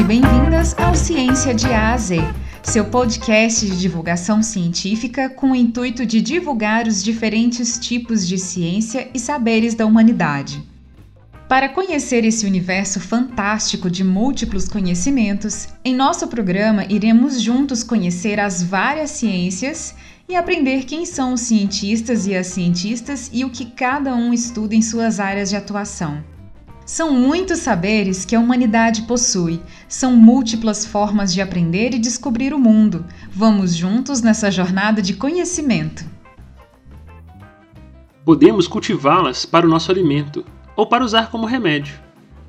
e bem-vindas ao Ciência de A a Z, seu podcast de divulgação científica com o intuito de divulgar os diferentes tipos de ciência e saberes da humanidade. Para conhecer esse universo fantástico de múltiplos conhecimentos, em nosso programa iremos juntos conhecer as várias ciências e aprender quem são os cientistas e as cientistas e o que cada um estuda em suas áreas de atuação. São muitos saberes que a humanidade possui, são múltiplas formas de aprender e descobrir o mundo. Vamos juntos nessa jornada de conhecimento. Podemos cultivá-las para o nosso alimento ou para usar como remédio.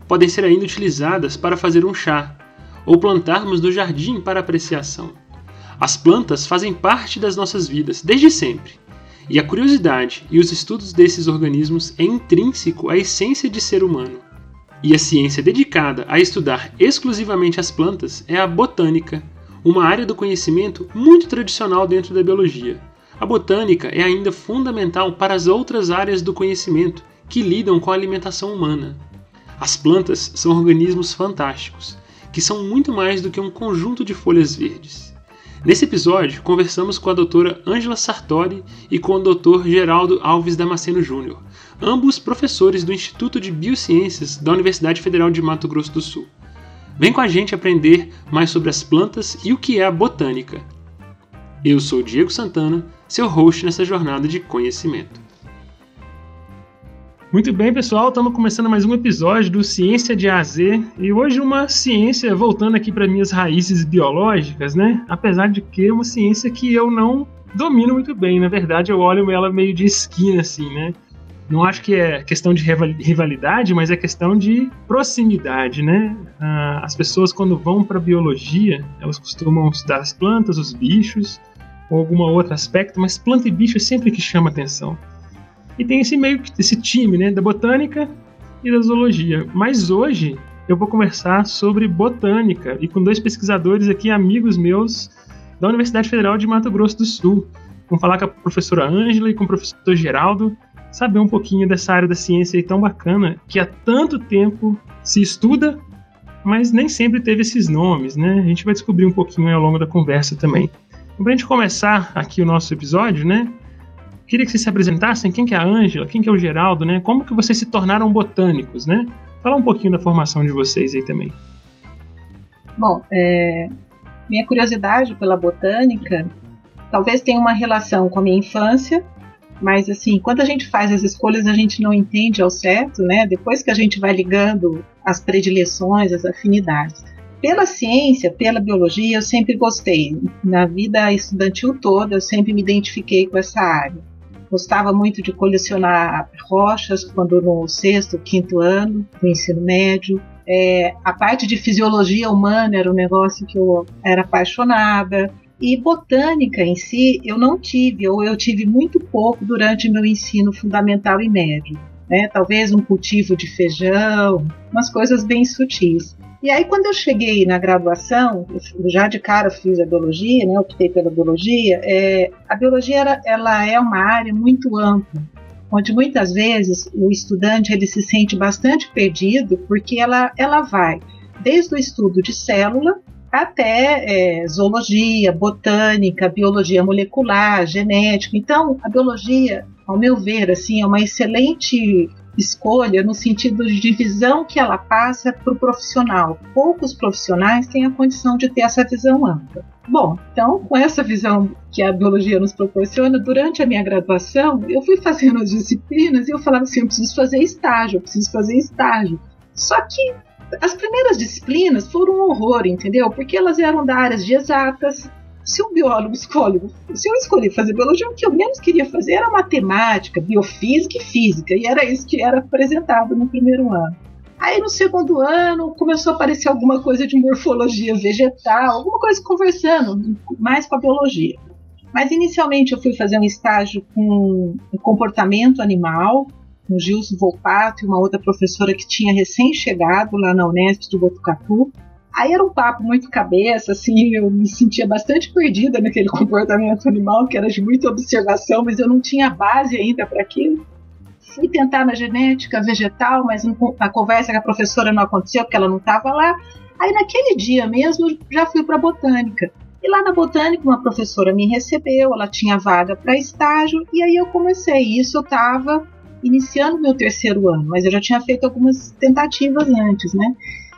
Podem ser ainda utilizadas para fazer um chá ou plantarmos no jardim para apreciação. As plantas fazem parte das nossas vidas desde sempre, e a curiosidade e os estudos desses organismos é intrínseco à essência de ser humano. E a ciência dedicada a estudar exclusivamente as plantas é a botânica, uma área do conhecimento muito tradicional dentro da biologia. A botânica é ainda fundamental para as outras áreas do conhecimento que lidam com a alimentação humana. As plantas são organismos fantásticos, que são muito mais do que um conjunto de folhas verdes. Nesse episódio, conversamos com a doutora Angela Sartori e com o doutor Geraldo Alves Damasceno Júnior, ambos professores do Instituto de Biociências da Universidade Federal de Mato Grosso do Sul. Vem com a gente aprender mais sobre as plantas e o que é a botânica. Eu sou Diego Santana, seu host nessa jornada de conhecimento. Muito bem, pessoal, estamos começando mais um episódio do Ciência de AZ e hoje uma ciência voltando aqui para minhas raízes biológicas, né? Apesar de que é uma ciência que eu não domino muito bem, na verdade eu olho ela meio de esquina assim, né? Não acho que é questão de rivalidade, mas é questão de proximidade, né? Ah, as pessoas quando vão para biologia, elas costumam estudar as plantas, os bichos ou algum outro aspecto, mas planta e bicho é sempre que chama atenção. E tem esse meio esse time, né, da botânica e da zoologia. Mas hoje eu vou conversar sobre botânica e com dois pesquisadores aqui, amigos meus da Universidade Federal de Mato Grosso do Sul. Vamos falar com a professora Ângela e com o professor Geraldo, saber um pouquinho dessa área da ciência aí tão bacana que há tanto tempo se estuda, mas nem sempre teve esses nomes, né? A gente vai descobrir um pouquinho ao longo da conversa também. Então, para a gente começar aqui o nosso episódio, né? Queria que vocês se apresentassem, quem que é a Ângela, quem que é o Geraldo, né? Como que vocês se tornaram botânicos, né? Fala um pouquinho da formação de vocês aí também. Bom, é, minha curiosidade pela botânica talvez tenha uma relação com a minha infância, mas assim, quando a gente faz as escolhas a gente não entende ao certo, né? Depois que a gente vai ligando as predileções, as afinidades. Pela ciência, pela biologia, eu sempre gostei. Na vida estudantil toda, eu sempre me identifiquei com essa área. Gostava muito de colecionar rochas quando no sexto, quinto ano do ensino médio. É, a parte de fisiologia humana era um negócio que eu era apaixonada. E botânica em si eu não tive, ou eu tive muito pouco durante meu ensino fundamental e médio. Né? Talvez um cultivo de feijão, umas coisas bem sutis. E aí, quando eu cheguei na graduação, já de cara fiz a biologia, né, optei pela biologia, é, a biologia era, ela é uma área muito ampla, onde muitas vezes o estudante ele se sente bastante perdido, porque ela, ela vai desde o estudo de célula até é, zoologia, botânica, biologia molecular, genética. Então, a biologia, ao meu ver, assim, é uma excelente escolha no sentido de divisão que ela passa para o profissional. Poucos profissionais têm a condição de ter essa visão ampla. Bom, então, com essa visão que a biologia nos proporciona, durante a minha graduação, eu fui fazendo as disciplinas e eu falava assim: eu preciso fazer estágio, eu preciso fazer estágio. Só que as primeiras disciplinas foram um horror, entendeu? Porque elas eram da áreas de exatas, se um biólogo escolhe, se eu escolhi fazer biologia, o que eu menos queria fazer era matemática, biofísica e física, e era isso que era apresentado no primeiro ano. Aí no segundo ano começou a aparecer alguma coisa de morfologia vegetal, alguma coisa conversando mais com a biologia. Mas inicialmente eu fui fazer um estágio com comportamento animal, com Gilson Volpato e uma outra professora que tinha recém-chegado lá na Unesp de Botucatu. Aí era um papo muito cabeça, assim, eu me sentia bastante perdida naquele comportamento animal, que era de muita observação, mas eu não tinha base ainda para aquilo. Fui tentar na genética vegetal, mas a conversa com a professora não aconteceu porque ela não estava lá. Aí naquele dia mesmo já fui para botânica. E lá na botânica uma professora me recebeu, ela tinha vaga para estágio e aí eu comecei. Isso eu estava iniciando meu terceiro ano, mas eu já tinha feito algumas tentativas antes, né?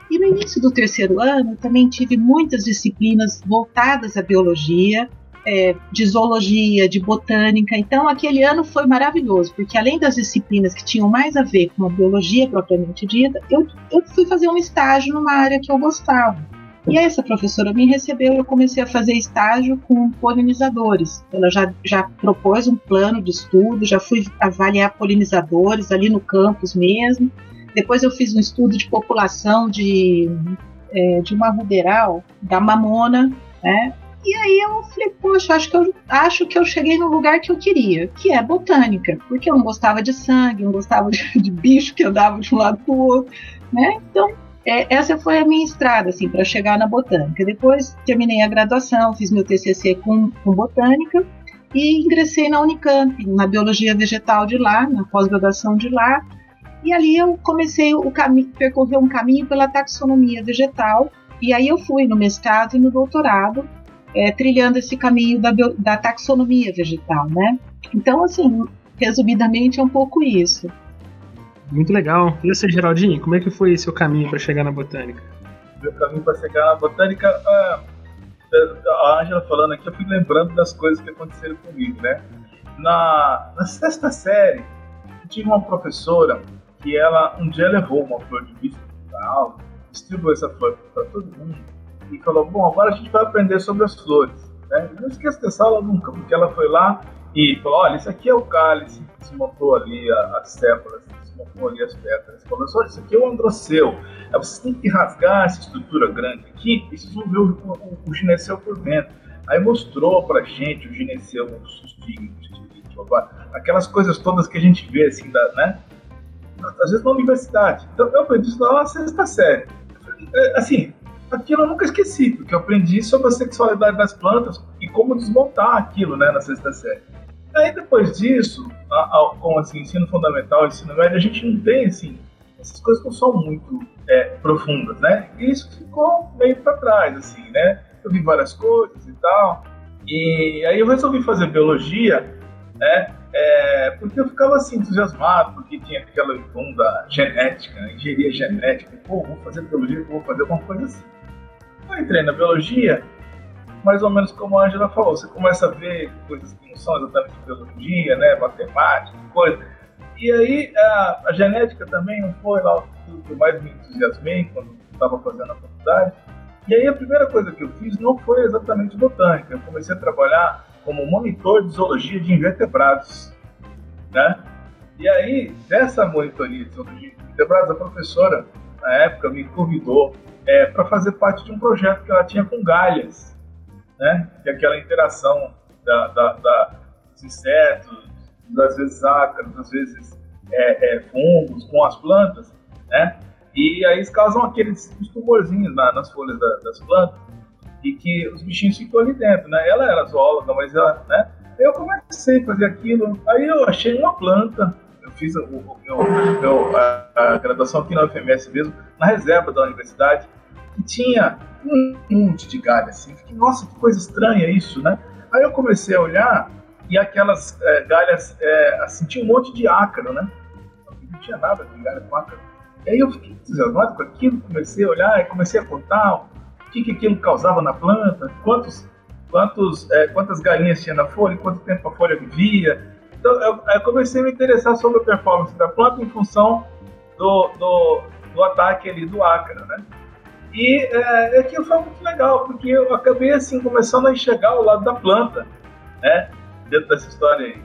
E no início do terceiro ano também tive muitas disciplinas voltadas à biologia, é, de zoologia, de botânica. Então, aquele ano foi maravilhoso, porque além das disciplinas que tinham mais a ver com a biologia propriamente dita, eu, eu fui fazer um estágio numa área que eu gostava. E essa professora me recebeu e eu comecei a fazer estágio com polinizadores. Ela já, já propôs um plano de estudo, já fui avaliar polinizadores ali no campus mesmo. Depois eu fiz um estudo de população de, é, de uma ruderal, da mamona, né? E aí eu falei, poxa, acho que eu acho que eu cheguei no lugar que eu queria, que é botânica, porque eu não gostava de sangue, não gostava de, de bicho que andava de um lado para o outro, né? Então é, essa foi a minha estrada assim para chegar na botânica. Depois terminei a graduação, fiz meu TCC com, com botânica e ingressei na Unicamp, na biologia vegetal de lá, na pós-graduação de lá. E ali eu comecei o caminho, percorrer um caminho pela taxonomia vegetal. E aí eu fui no mestrado e no doutorado é, trilhando esse caminho da, da taxonomia vegetal, né? Então, assim, resumidamente é um pouco isso. Muito legal. E você, Geraldinho, como é que foi seu caminho para chegar na botânica? Meu caminho para chegar na botânica, ah, a Ângela falando aqui, eu fui lembrando das coisas que aconteceram comigo, né? Na, na sexta série, eu tive uma professora que ela um dia levou uma flor de bispo para aula, distribuiu essa flor para todo mundo e falou: Bom, agora a gente vai aprender sobre as flores. Né? Eu não esqueço dessa aula nunca, porque ela foi lá e falou: Olha, isso aqui é o cálice, se montou ali as séparas, montou ali as. Falou: Olha, isso aqui é o androceu. Aí vocês têm que rasgar essa estrutura grande aqui e vocês vão ver o, o, o gineceu por dentro. Aí mostrou pra gente o gineceu, sustigmos, aquelas coisas todas que a gente vê assim, da, né? Às vezes na universidade. Então eu aprendi isso lá na sexta série. É, assim, aquilo eu nunca esqueci, porque eu aprendi sobre a sexualidade das plantas e como desmontar aquilo, né, na sexta série. Aí depois disso, com assim, ensino fundamental, ensino médio, a gente não tem assim, essas coisas não são muito é, profundas, né? E isso ficou meio para trás, assim, né? Eu vi várias coisas e tal, e aí eu resolvi fazer biologia, né? É, porque eu ficava assim entusiasmado, porque tinha aquela onda genética, engenharia genética, pô, vou fazer biologia, vou fazer alguma coisa assim. Eu entrei na biologia, mais ou menos como a Angela falou, você começa a ver coisas que não são exatamente biologia, né, matemática, coisa. E aí a, a genética também não foi lá o que eu mais me entusiasmei quando estava fazendo a faculdade. E aí a primeira coisa que eu fiz não foi exatamente botânica, eu comecei a trabalhar como monitor de zoologia de invertebrados, né? E aí, dessa monitoria de zoologia de invertebrados, a professora, na época, me convidou é, para fazer parte de um projeto que ela tinha com galhas, né? Que é aquela interação da, da, da, dos insetos, às vezes ácaros, às vezes é, é, fungos com as plantas, né? E aí eles causam aqueles tumorzinhos na, nas folhas da, das plantas e que os bichinhos ficam ali dentro, né? Ela era zoóloga, mas ela, né? Eu comecei a fazer aquilo, aí eu achei uma planta, eu fiz o, o, a, a, graduação aqui na UFMS mesmo, na reserva da universidade, que tinha um monte de galho assim. Fiquei, nossa, que coisa estranha isso, né? Aí eu comecei a olhar e aquelas é, galhas, é, assim, tinha um monte de ácaro, né? Não tinha nada de galho com ácaro. E aí eu fiquei entusiasmado com aquilo, comecei a olhar e comecei a contar o que, que aquilo causava na planta, quantos, quantos, é, quantas galinhas tinha na folha, quanto tempo a folha vivia. Então eu, eu comecei a me interessar sobre a performance da planta em função do, do, do ataque ali do ácaro, né? E é, aquilo foi muito legal, porque eu acabei assim começando a enxergar o lado da planta, né? Dentro dessa história aí.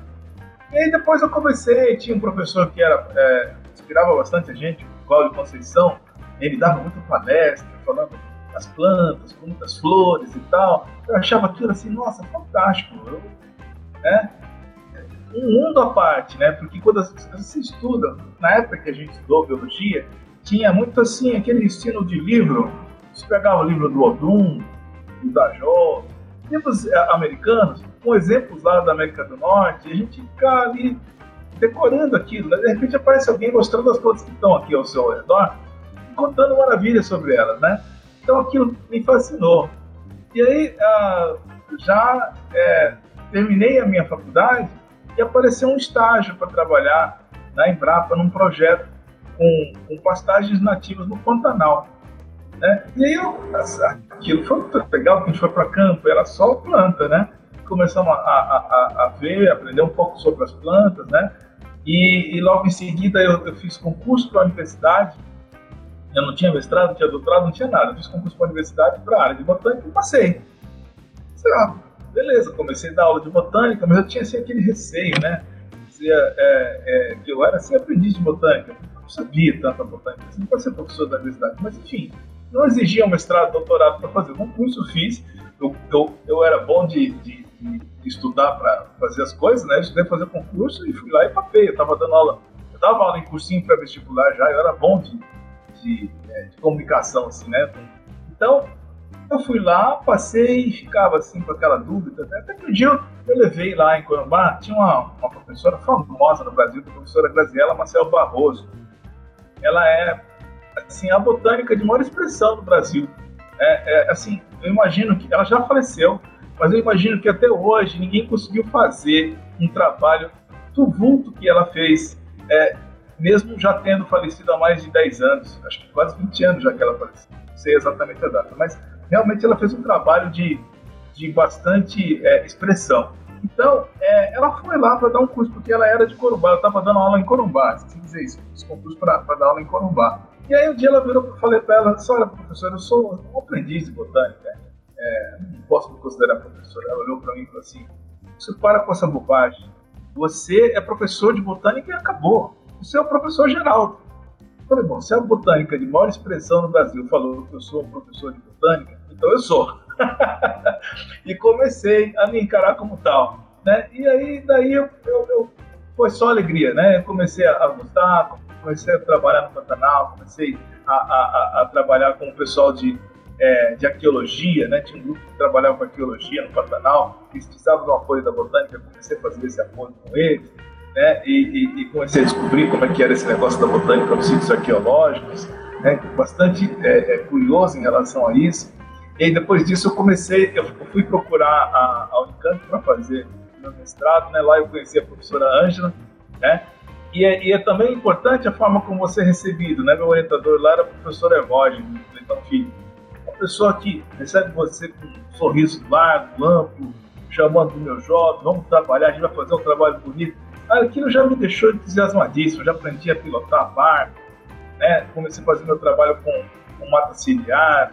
E aí depois eu comecei, tinha um professor que era, é, inspirava bastante a gente, o Cláudio Conceição, ele dava muita palestra, falando das plantas, com muitas flores e tal. Eu achava aquilo assim, nossa, fantástico. Eu, né? Um mundo à parte, né? Porque quando você estuda, na época que a gente estudou biologia, tinha muito assim, aquele estilo de livro. Você pegava o livro do Odum, do Dajó, livros eh, americanos, com exemplos lá da América do Norte, a gente fica ali decorando aquilo. Né? De repente aparece alguém mostrando as plantas que estão aqui ao seu redor, contando maravilhas sobre elas, né? Então aquilo me fascinou. E aí, ah, já é, terminei a minha faculdade e apareceu um estágio para trabalhar na Embrapa num projeto com, com pastagens nativas no Pantanal. Né? E aí eu, aquilo foi legal, a gente foi para campo, era só planta, né? Começamos a, a, a, ver, aprender um pouco sobre as plantas, né? E, e logo em seguida eu, eu fiz concurso para a universidade. Eu não tinha mestrado, não tinha doutorado, não tinha nada. Eu fiz concurso para a universidade para a área de botânica e passei. Sei lá, beleza, comecei a dar aula de botânica, mas eu tinha assim, aquele receio, né? Dizia, é, é, que eu era assim, aprendiz de botânica. Não sabia tanta botânica, assim, não pode ser professor da universidade, mas enfim, não exigia um mestrado, doutorado para fazer. Um curso fiz, eu, eu, eu era bom de, de, de estudar para fazer as coisas, né? Eu estudei fazer concurso e fui lá e papei. Eu estava dando aula, eu dava aula em cursinho pré-vestibular já, eu era bom de, de, é, de, comunicação, assim, né? Então, eu fui lá, passei e ficava assim com aquela dúvida. Né? Até que um dia eu, eu levei lá em Corumbá, tinha uma, uma professora famosa no Brasil, a professora Graziela Marcel Barroso. Ela é assim, a botânica de maior expressão no Brasil. É, é, assim, eu imagino que ela já faleceu, mas eu imagino que até hoje ninguém conseguiu fazer um trabalho do vulto que ela fez, é, mesmo já tendo falecido há mais de 10 anos, acho que quase 20 anos já que ela faleceu, não sei exatamente a data, mas realmente ela fez um trabalho de, de bastante é, expressão. Então, é, ela foi lá para dar um curso, porque ela era de Corumbá, eu estava dando aula em Corumbá, se dizer isso, fiz concurso para dar aula em Corumbá. E aí um dia ela virou e falei para ela, olha professora, eu sou um aprendiz de botânica, é, não posso me considerar professora. Ela olhou para mim e falou assim, você para com essa bobagem, você é professor de botânica e acabou, você é o professor Geraldo. Eu falei, bom, se a botânica de maior expressão no Brasil falou que eu sou um professor de botânica, então eu sou. e comecei a me encarar como tal. Né? E aí, daí eu, eu, eu foi só alegria, né? Eu comecei a gostar, comecei a trabalhar no Pantanal, comecei a, a, a trabalhar com o pessoal de, é, de arqueologia, né? Tinha um grupo que trabalhava com arqueologia no Pantanal, que precisava do apoio da botânica, comecei a fazer esse apoio com eles, né? E, e, e, comecei a descobrir como é que era esse negócio da botânica nos sítios arqueológicos, né? Bastante é, é, curioso em relação a isso. E aí, depois disso eu comecei, eu fui procurar a, a Unicamp para fazer meu mestrado, né? Lá eu conheci a professora Ângela, né? E é, e é, também importante a forma como você é recebido, né? Meu orientador lá era o professor Evódio, Leitão Filho. Uma pessoa que recebe você com um sorriso largo, amplo, chamando do meu jovem, vamos trabalhar, a gente vai fazer um trabalho bonito. Ah, aquilo já me deixou entusiasmadíssimo, já aprendi a pilotar barco, né? Comecei a fazer meu trabalho com, com mata ciliar,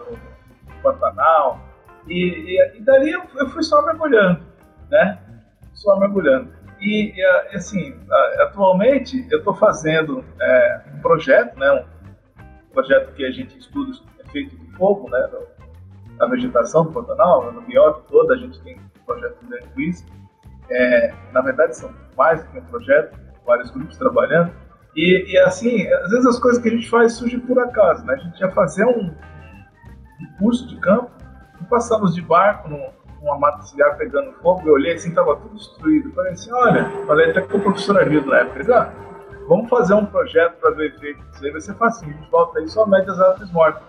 Pantanal, e, e, e dali eu, eu fui só mergulhando, né? Só mergulhando. E, e assim, atualmente eu estou fazendo é, um projeto, né, um projeto que a gente estuda efeito do fogo, né, da vegetação do Pantanal, no biota toda a gente tem um projeto grande com isso. É, na verdade são mais do que um projeto, vários grupos trabalhando. E, e, assim, às vezes as coisas que a gente faz surgem por acaso, né? A gente ia fazer um curso de campo e passamos de barco no, uma mata ciliar pegando fogo, eu olhei assim, tava tudo destruído. falei assim, olha, falei até com o professor Arildo na época, ah, vamos fazer um projeto para ver efeito disso aí, vai ser fácil, a gente volta aí só mede as árvores mortas.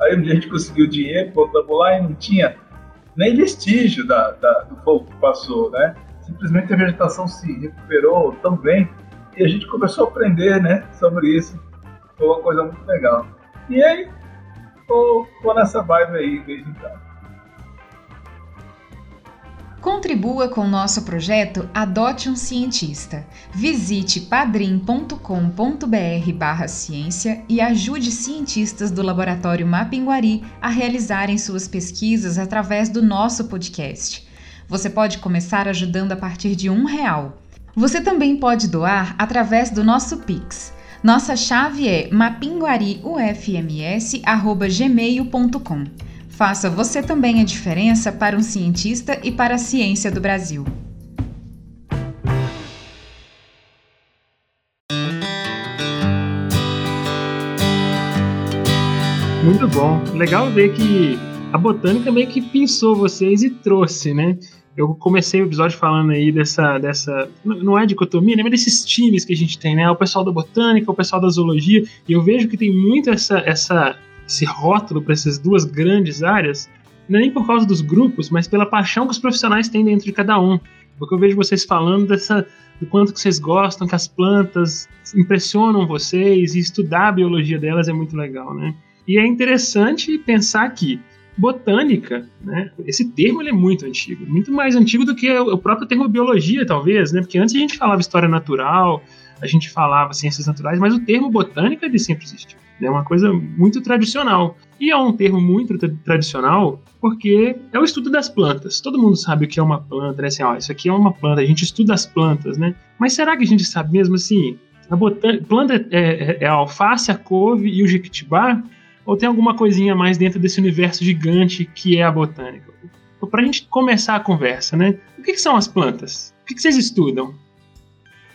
Aí um dia a gente conseguiu dinheiro, voltamos lá e não tinha nem vestígio da, da, do fogo que passou, né? Simplesmente a vegetação se recuperou tão bem e a gente começou a aprender, né, sobre isso. Foi uma coisa muito legal. E aí, tô, tô nessa vibe aí desde então. Contribua com o nosso projeto Adote um Cientista. Visite padrim.com.br barra ciência e ajude cientistas do Laboratório Mapinguari a realizarem suas pesquisas através do nosso podcast. Você pode começar ajudando a partir de um real. Você também pode doar através do nosso Pix. Nossa chave é mapinguariufms.gmail.com. Faça você também a diferença para um cientista e para a ciência do Brasil. Muito bom. Legal ver que a botânica meio que pensou vocês e trouxe, né? Eu comecei o episódio falando aí dessa, dessa. Não é dicotomia, né? Mas desses times que a gente tem, né? O pessoal da botânica, o pessoal da zoologia. E eu vejo que tem muito essa, essa esse rótulo para essas duas grandes áreas, não é nem por causa dos grupos, mas pela paixão que os profissionais têm dentro de cada um. Porque eu vejo vocês falando dessa, do quanto que vocês gostam, que as plantas impressionam vocês, e estudar a biologia delas é muito legal, né? E é interessante pensar que botânica, né? Esse termo ele é muito antigo, muito mais antigo do que o próprio termo biologia, talvez, né? Porque antes a gente falava história natural, a gente falava ciências naturais, mas o termo botânica ele sempre existiu. É uma coisa muito tradicional. E é um termo muito tra tradicional porque é o estudo das plantas. Todo mundo sabe o que é uma planta, né? Assim, ó, isso aqui é uma planta, a gente estuda as plantas, né? Mas será que a gente sabe mesmo assim? A planta é, é, é a alface, a couve e o jequitibá? Ou tem alguma coisinha mais dentro desse universo gigante que é a botânica? Para a gente começar a conversa, né? O que, que são as plantas? O que, que, vocês estudam?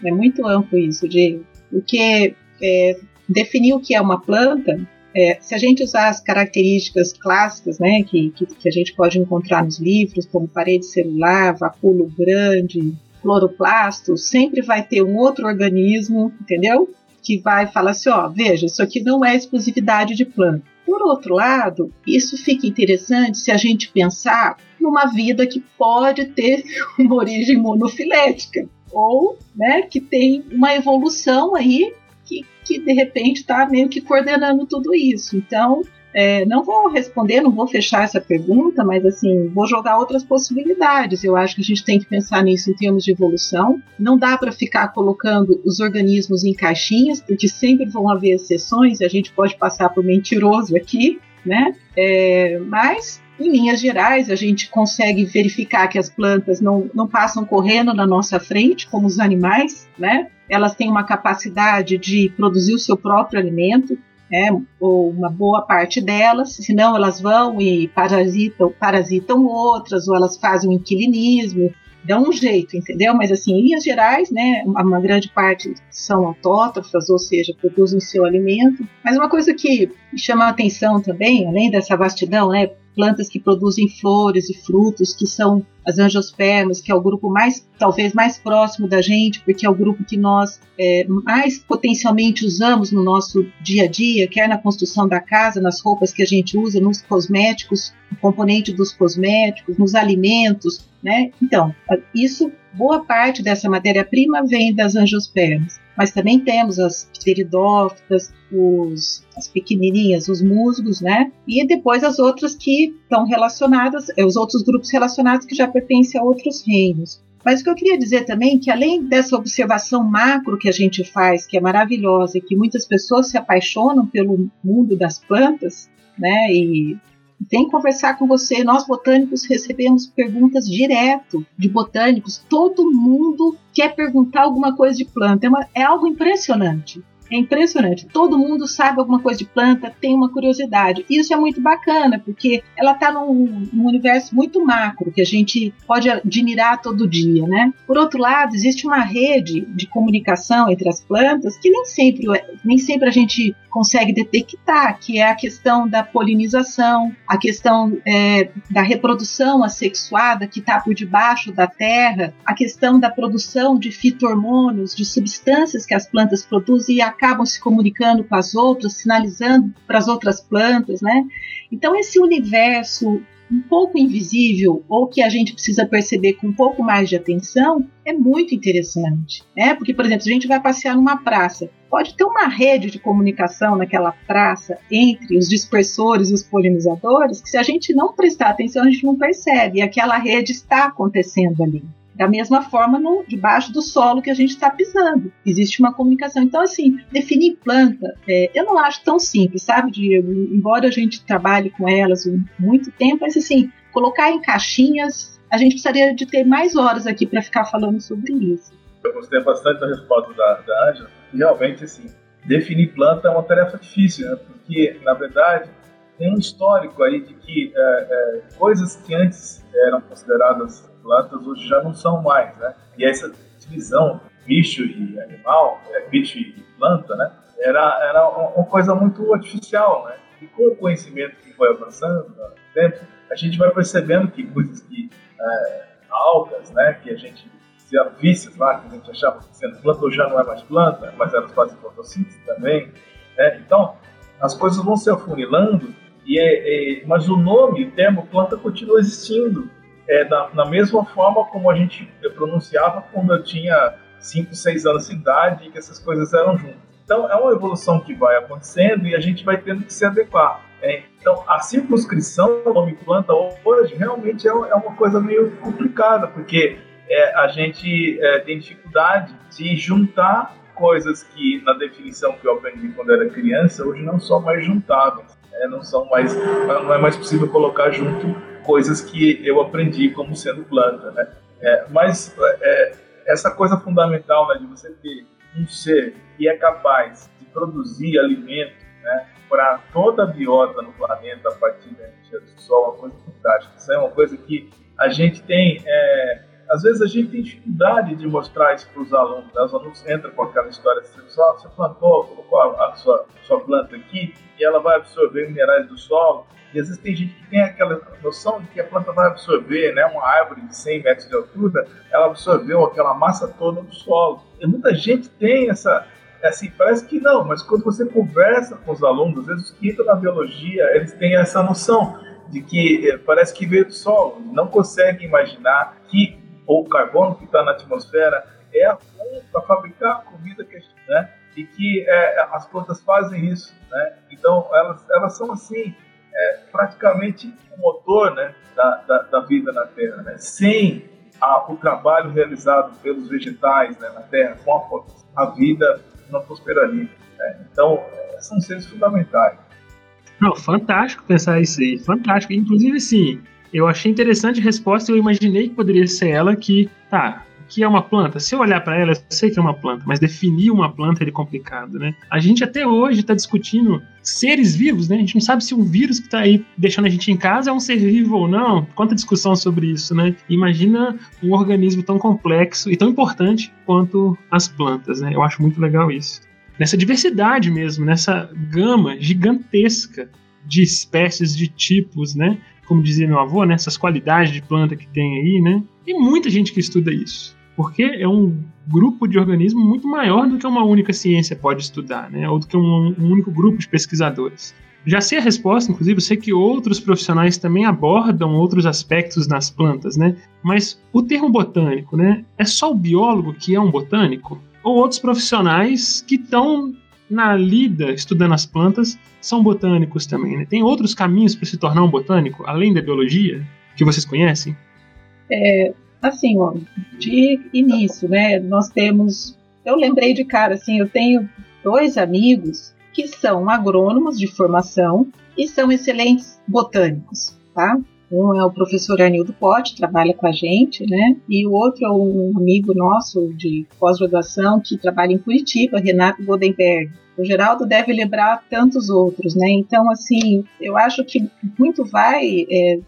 É muito amplo isso, Diego. Porque é, definir o que é uma planta, é, se a gente usar as características clássicas, né, que, que, que, a gente pode encontrar nos livros, como parede celular, vacúolo grande, cloroplasto, sempre vai ter um outro organismo, entendeu? Que vai falar assim, ó, veja, isso aqui não é exclusividade de planta. Por outro lado, isso fica interessante se a gente pensar numa vida que pode ter uma origem monofilética ou, né, que tem uma evolução aí que, que de repente está meio que coordenando tudo isso. Então, é, não vou responder, não vou fechar essa pergunta, mas assim, vou jogar outras possibilidades. Eu acho que a gente tem que pensar nisso em termos de evolução. Não dá para ficar colocando os organismos em caixinhas, porque sempre vão haver exceções a gente pode passar por mentiroso aqui, né? É, mas em linhas gerais, a gente consegue verificar que as plantas não, não passam correndo na nossa frente, como os animais, né? Elas têm uma capacidade de produzir o seu próprio alimento né, ou uma boa parte delas, senão elas vão e parasitam, parasitam outras, ou elas fazem um inquilinismo, dão um jeito, entendeu? Mas assim, em linhas gerais, né, uma grande parte são autótrofas, ou seja, produzem seu alimento. Mas uma coisa que chama a atenção também, além dessa vastidão, né, plantas que produzem flores e frutos, que são as angiospermas, que é o grupo mais, talvez mais próximo da gente, porque é o grupo que nós é, mais potencialmente usamos no nosso dia a dia, quer na construção da casa, nas roupas que a gente usa, nos cosméticos, componente dos cosméticos, nos alimentos, né? Então, isso, boa parte dessa matéria-prima vem das angiospermas mas também temos as pteridófitas, os, as pequenininhas, os musgos, né? E depois as outras que estão relacionadas, é, os outros grupos relacionados que já pertencem a outros reinos. Mas o que eu queria dizer também é que além dessa observação macro que a gente faz, que é maravilhosa e que muitas pessoas se apaixonam pelo mundo das plantas, né? E vem conversar com você. Nós botânicos recebemos perguntas direto de botânicos. Todo mundo quer perguntar alguma coisa de planta. É, uma, é algo impressionante. É impressionante. Todo mundo sabe alguma coisa de planta, tem uma curiosidade. Isso é muito bacana, porque ela está num, num, universo muito macro que a gente pode admirar todo dia, né? Por outro lado, existe uma rede de comunicação entre as plantas que nem sempre, nem sempre a gente consegue detectar, que é a questão da polinização, a questão é, da reprodução assexuada que está por debaixo da terra, a questão da produção de fito-hormônios, de substâncias que as plantas produzem e a acabam se comunicando com as outras, sinalizando para as outras plantas, né? Então esse universo um pouco invisível ou que a gente precisa perceber com um pouco mais de atenção é muito interessante, né? Porque, por exemplo, a gente vai passear numa praça, pode ter uma rede de comunicação naquela praça entre os dispersores e os polinizadores que se a gente não prestar atenção a gente não percebe e aquela rede está acontecendo ali. Da mesma forma, no, debaixo do solo que a gente está pisando. Existe uma comunicação. Então, assim, definir planta, é, eu não acho tão simples, sabe, Diego? Embora a gente trabalhe com elas muito tempo, mas, assim, colocar em caixinhas, a gente precisaria de ter mais horas aqui para ficar falando sobre isso. Eu gostei bastante da resposta da, da. Realmente, assim, definir planta é uma tarefa difícil, né? Porque, na verdade, tem um histórico aí de que é, é, coisas que antes eram consideradas plantas hoje já não são mais, né? E essa divisão bicho e animal, é, bicho e planta, né? Era, era uma coisa muito artificial, né? E com o conhecimento que foi avançando tempo, a gente vai percebendo que coisas que é, algas, né? Que a gente se vícios lá que a gente achava que sendo planta hoje já não é mais planta, mas elas fazem fotossíntese também, né? Então as coisas vão se afunilando, e é, é, mas o nome, o termo planta continua existindo. É, da, mesma forma como a gente pronunciava quando eu tinha 5, 6 anos de idade e que essas coisas eram juntas. Então, é uma evolução que vai acontecendo e a gente vai tendo que se adequar. É, então, a circunscrição do nome planta hoje realmente é, é uma coisa meio complicada, porque é, a gente é, tem dificuldade de juntar coisas que, na definição que eu aprendi quando era criança, hoje não são mais juntáveis. É, não são mais, não é mais possível colocar junto coisas que eu aprendi como sendo planta, né? É, mas é, essa coisa fundamental né, de você ter um ser que é capaz de produzir alimento né, para toda a biota no planeta a partir da energia do Sol é uma coisa fantástica. Isso é uma coisa que a gente tem é, às vezes a gente tem dificuldade de mostrar isso para os alunos. Né? Os alunos entram com aquela história assim, você plantou, colocou a, sua, sua planta aqui e ela vai absorver minerais do solo. E às vezes tem gente que tem aquela noção de que a planta vai absorver, né? Uma árvore de 100 metros de altura, ela absorveu aquela massa toda do solo. E muita gente tem essa, assim, parece que não, mas quando você conversa com os alunos, às vezes os que entram na biologia, eles têm essa noção de que eh, parece que veio do solo, não conseguem imaginar que ou o carbono que está na atmosfera é a fonte para fabricar a comida que a gente, né? E que é, as plantas fazem isso, né? Então elas, elas são assim é, praticamente o motor, né, da, da, da, vida na Terra, né? Sem a, o trabalho realizado pelos vegetais né, na Terra, com a, a vida não prosperaria. Né? Então é, são seres fundamentais. Não, fantástico pensar isso aí, fantástico. Inclusive, sim, eu achei interessante a resposta eu imaginei que poderia ser ela que, tá, que é uma planta? Se eu olhar para ela, eu sei que é uma planta, mas definir uma planta é complicado, né? A gente até hoje está discutindo seres vivos, né? A gente não sabe se um vírus que está aí deixando a gente em casa é um ser vivo ou não. Quanta discussão sobre isso, né? Imagina um organismo tão complexo e tão importante quanto as plantas, né? Eu acho muito legal isso. Nessa diversidade mesmo, nessa gama gigantesca de espécies, de tipos, né? Como dizia meu avô, né, essas qualidades de planta que tem aí, né? Tem muita gente que estuda isso, porque é um grupo de organismo muito maior do que uma única ciência pode estudar, né? Ou do que um, um único grupo de pesquisadores. Já sei a resposta, inclusive, eu sei que outros profissionais também abordam outros aspectos nas plantas, né? Mas o termo botânico, né? É só o biólogo que é um botânico? Ou outros profissionais que estão na lida, estudando as plantas, são botânicos também. Né? Tem outros caminhos para se tornar um botânico, além da biologia, que vocês conhecem? É, assim, ó, de início, né, nós temos. Eu lembrei de cara, assim, eu tenho dois amigos que são agrônomos de formação e são excelentes botânicos, tá? Um é o professor Anildo Pote, trabalha com a gente, né? E o outro é um amigo nosso de pós-graduação que trabalha em Curitiba, Renato Bodenberg. O Geraldo deve lembrar tantos outros, né? Então, assim, eu acho que muito vai é,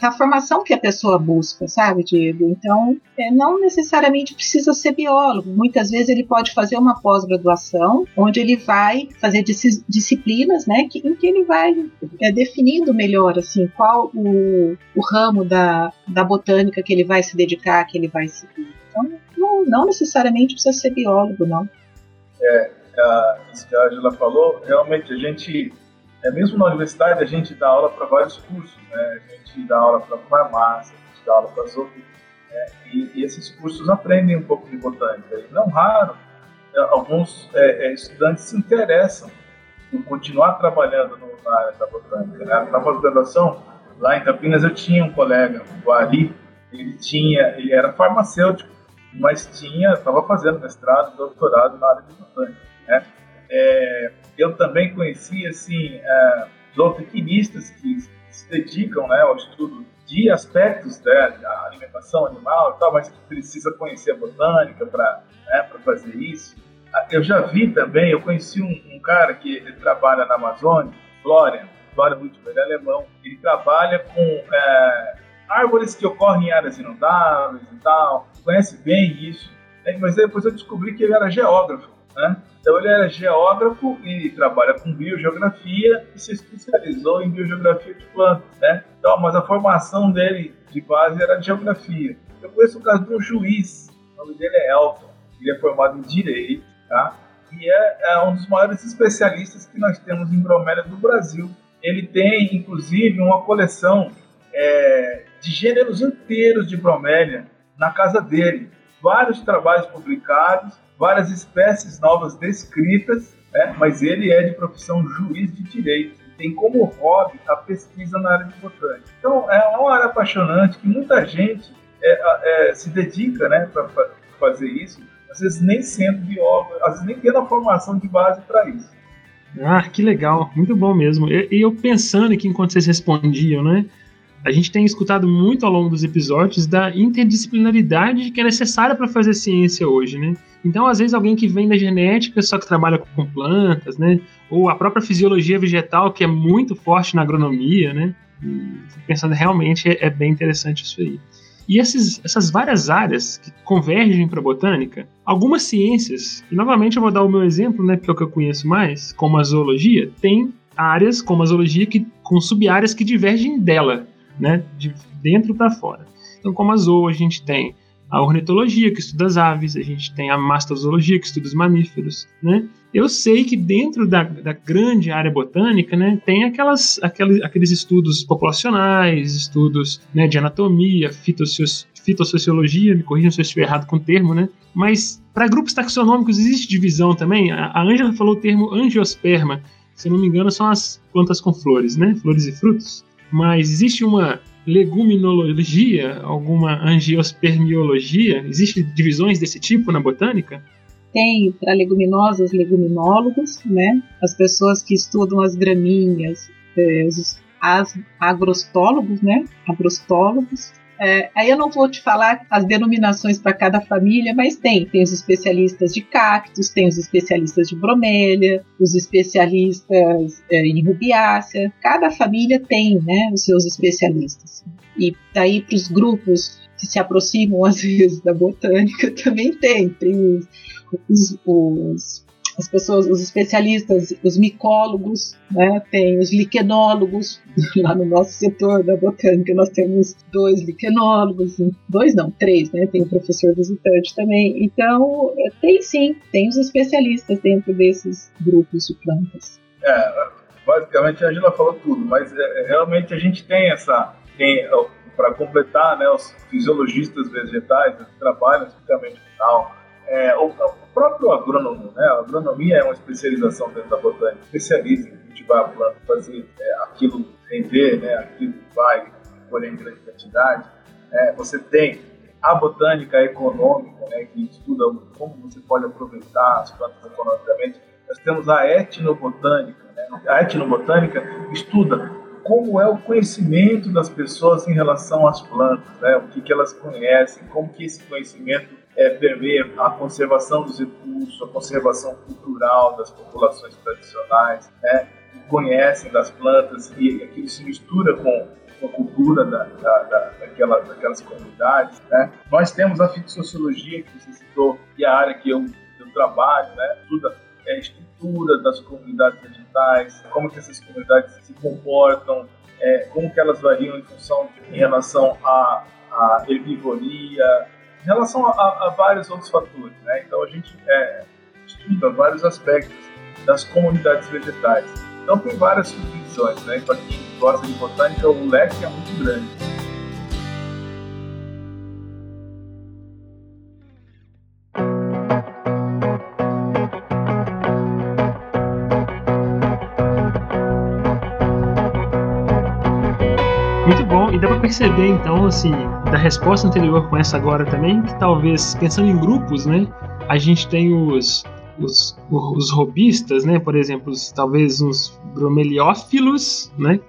da formação que a pessoa busca, sabe, Diego? Então, é, não necessariamente precisa ser biólogo. Muitas vezes ele pode fazer uma pós-graduação, onde ele vai fazer disciplinas, né, que, em que ele vai é, definindo melhor, assim, qual o, o ramo da, da botânica que ele vai se dedicar, que ele vai seguir. Então, não, não necessariamente precisa ser biólogo, não. É, a, que a Angela falou, realmente a gente, é, mesmo na universidade, a gente dá aula para vários cursos, né? A gente dá aula para farmácia, a gente dá aula para zootecnia, né? e, e, esses cursos aprendem um pouco de botânica. E não raro, é, alguns é, é, estudantes se interessam por continuar trabalhando no, na área da botânica. Né? Na pós-graduação, lá em Campinas, eu tinha um colega, o Ari, ele tinha, ele era farmacêutico, mas tinha, estava fazendo mestrado, doutorado na área de botânica. Né? É, eu também conheci assim, é, zootecnistas que se dedicam né, ao estudo de aspectos né, da alimentação animal e tal, mas que precisa conhecer a botânica para né, fazer isso. Eu já vi também, eu conheci um, um cara que trabalha na Amazônia, Florian, Florian Rutger, ele é alemão, ele trabalha com é, árvores que ocorrem em áreas inundáveis e tal, conhece bem isso, né, mas depois eu descobri que ele era geógrafo, né? Então ele era geógrafo e trabalha com biogeografia e se especializou em biogeografia de plantas, né? Então, mas a formação dele de base era de geografia. Eu conheço o caso de um juiz, o nome dele é Elton, ele é formado em Direito, tá? e é, é um dos maiores especialistas que nós temos em bromélia do Brasil. Ele tem, inclusive, uma coleção é, de gêneros inteiros de bromélia na casa dele. Vários trabalhos publicados, várias espécies novas descritas, né? mas ele é de profissão juiz de direito. Tem como hobby a pesquisa na área de botânica. Então, é uma área apaixonante que muita gente é, é, se dedica né, para fazer isso. Às vezes nem sendo biólogo, às vezes nem tendo a formação de base para isso. Ah, que legal, muito bom mesmo. E eu pensando aqui enquanto vocês respondiam, né? A gente tem escutado muito ao longo dos episódios da interdisciplinaridade que é necessária para fazer ciência hoje, né? Então, às vezes, alguém que vem da genética só que trabalha com plantas, né? Ou a própria fisiologia vegetal, que é muito forte na agronomia, né? E, pensando realmente, é, é bem interessante isso aí. E esses, essas várias áreas que convergem para a botânica, algumas ciências, e novamente eu vou dar o meu exemplo, né, porque é o que eu conheço mais, como a zoologia, tem áreas como a zoologia que, com sub-áreas que divergem dela né, de dentro para fora. Então, como a zoo, a gente tem a ornitologia, que estuda as aves, a gente tem a mastozoologia, que estuda os mamíferos, né? Eu sei que dentro da, da grande área botânica, né, tem aquelas, aqueles, estudos populacionais, estudos né, de anatomia, fitossociologia, me corrijam se eu estiver errado com o termo, né? Mas para grupos taxonômicos existe divisão também. A Ângela falou o termo angiosperma, se não me engano, são as plantas com flores, né? Flores e frutos mas existe uma leguminologia, alguma angiospermiologia? Existem divisões desse tipo na botânica? Tem para leguminosas, leguminólogos, né? As pessoas que estudam as graminhas, eh, os as agrostólogos, né? Agrostólogos, é, aí eu não vou te falar as denominações para cada família, mas tem. Tem os especialistas de cactos, tem os especialistas de bromélia, os especialistas é, em rubiácea. Cada família tem né, os seus especialistas. E daí para os grupos que se aproximam às vezes da botânica também tem. Tem os, os, os as pessoas, os especialistas, os micólogos, né? tem os liquenólogos, lá no nosso setor da botânica nós temos dois liquenólogos, dois não, três, né? tem o professor visitante também. Então, tem sim, tem os especialistas dentro desses grupos de plantas. É, basicamente a Angela falou tudo, mas é, realmente a gente tem essa, tem, para completar, né, os fisiologistas vegetais que trabalham especificamente tal, é, o, próprio agrônomo, né? A agronomia é uma especialização dentro da botânica, especializa em cultivar a planta, fazer é, aquilo render, né? Aquilo vai colher em grande quantidade. É, você tem a botânica econômica, né? Que estuda como você pode aproveitar as plantas economicamente. Nós temos a etnobotânica, né? A etnobotânica estuda como é o conhecimento das pessoas em relação às plantas, né? O que, que elas conhecem, como que esse conhecimento é, permeia a conservação dos recursos, a conservação cultural das populações tradicionais, né, que conhecem das plantas e aquilo se mistura com, a cultura da, da, da, daquela, daquelas comunidades. Né. Nós temos a fitossociologia, que você citou, e a área que eu, eu trabalho, né, estuda é, a estrutura das comunidades vegetais, como que essas comunidades se comportam, é, como que elas variam em função, em relação à, à herbivoria, em relação a, a, vários outros fatores. Né? Então a gente é, estuda vários aspectos das comunidades vegetais. Então tem várias subdivisões, né? Para quem gosta de botânica, o leque é muito grande. Perceber, então, assim, da resposta anterior com essa agora também, que talvez, pensando em grupos, né, a gente tem os, os, os robistas, né, por exemplo, os, talvez uns bromeliófilos, né,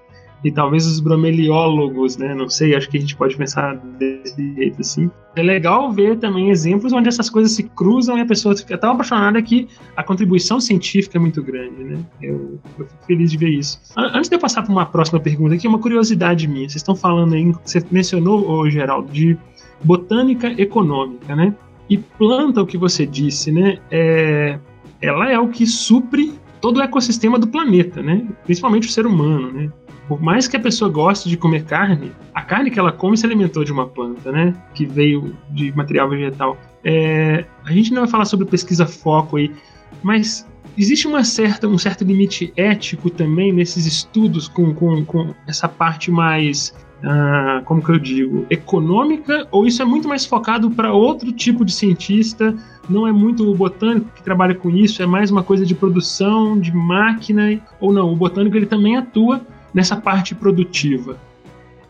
e talvez os bromeliólogos, né? Não sei, acho que a gente pode pensar desse jeito assim. É legal ver também exemplos onde essas coisas se cruzam e a pessoa fica tão apaixonada que a contribuição científica é muito grande, né? Eu, eu fico feliz de ver isso. Antes de eu passar para uma próxima pergunta aqui, uma curiosidade minha. Vocês estão falando aí, você mencionou, ô, Geraldo, de botânica econômica, né? E planta, o que você disse, né? É, ela é o que supre todo o ecossistema do planeta, né? Principalmente o ser humano, né? Por mais que a pessoa goste de comer carne, a carne que ela come se alimentou de uma planta, né? Que veio de material vegetal. É, a gente não vai falar sobre pesquisa foco aí, mas existe uma certa, um certo limite ético também nesses estudos com, com, com essa parte mais, ah, como que eu digo, econômica? Ou isso é muito mais focado para outro tipo de cientista? Não é muito o botânico que trabalha com isso, é mais uma coisa de produção, de máquina? Ou não, o botânico ele também atua nessa parte produtiva?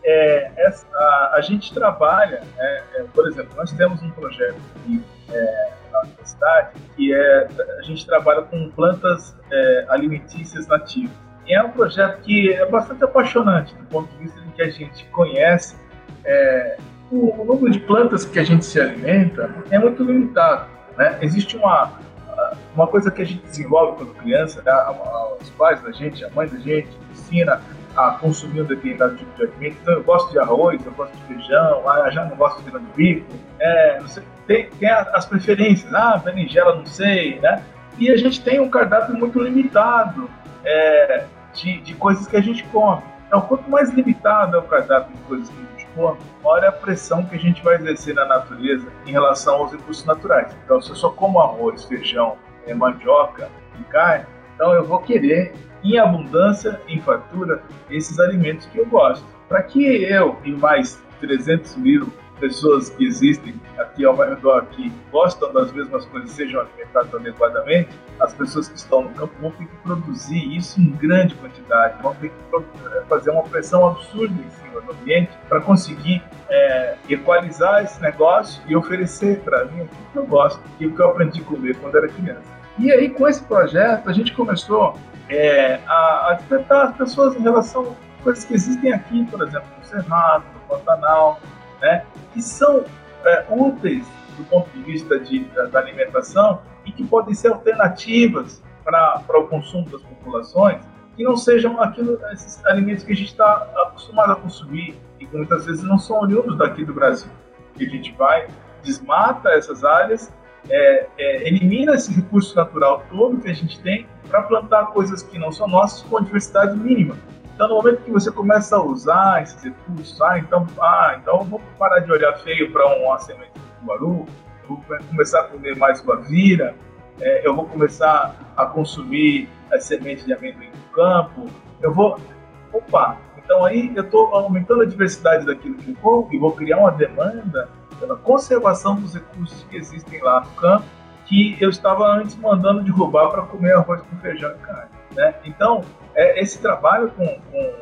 É, essa, a, a, gente trabalha, é, é, por exemplo, nós temos um projeto aqui é, na universidade que é a gente trabalha com plantas é, alimentícias nativas. E é um projeto que é bastante apaixonante do ponto de vista de que a gente conhece é, o, o número de plantas que a gente se alimenta é muito limitado. Né? Existe uma, uma coisa que a gente desenvolve quando criança, né? os pais da gente, a mãe da gente, ensina a consumir um determinado tipo de alimento. Então, eu gosto de arroz, eu gosto de feijão, ah, já não gosto de grão de bico. É, tem, tem as preferências, ah, berinjela, não sei, né? E a gente tem um cardápio muito limitado é, de, de coisas que a gente come. Então, quanto mais limitado é o cardápio de coisas que maior é a pressão que a gente vai exercer na natureza em relação aos recursos naturais. Então, se eu só como arroz, feijão, é, mandioca e carne, então eu vou querer em abundância, em fartura, esses alimentos que eu gosto. Para que eu e mais 300 mil pessoas que existem aqui ao redor que gostam das mesmas coisas sejam alimentadas adequadamente, as pessoas que estão no campo vão ter que produzir isso em grande quantidade, vão ter que fazer uma pressão absurda em cima do ambiente para conseguir é, equalizar esse negócio e oferecer para mim aquilo que eu gosto, aquilo que eu aprendi a comer quando era criança. E aí, com esse projeto, a gente começou é, a, a, despertar as pessoas em relação a coisas que existem aqui, por exemplo, no Cerrado, no Pantanal, né, que são é, úteis do ponto de vista de, da, da, alimentação e que podem ser alternativas para o consumo das populações, que não sejam aquilo, esses alimentos que a gente está acostumado a consumir e que muitas vezes não são oriundos daqui do Brasil. Que a gente vai, desmata essas áreas, é, é, elimina esse recurso natural todo que a gente tem para plantar coisas que não são nossas com diversidade mínima. Então, no momento que você começa a usar esses recursos, ah, então, ah, então eu vou parar de olhar feio para uma semente de cubaru, vou começar a comer mais guavira, é, eu vou começar a consumir as sementes de amendoim do campo, eu vou, opa, então aí eu estou aumentando a diversidade daquilo que eu vou e vou criar uma demanda pela conservação dos recursos que existem lá no campo que eu estava antes mandando derrubar para comer arroz com feijão e carne. Né? Então, é, esse trabalho com, com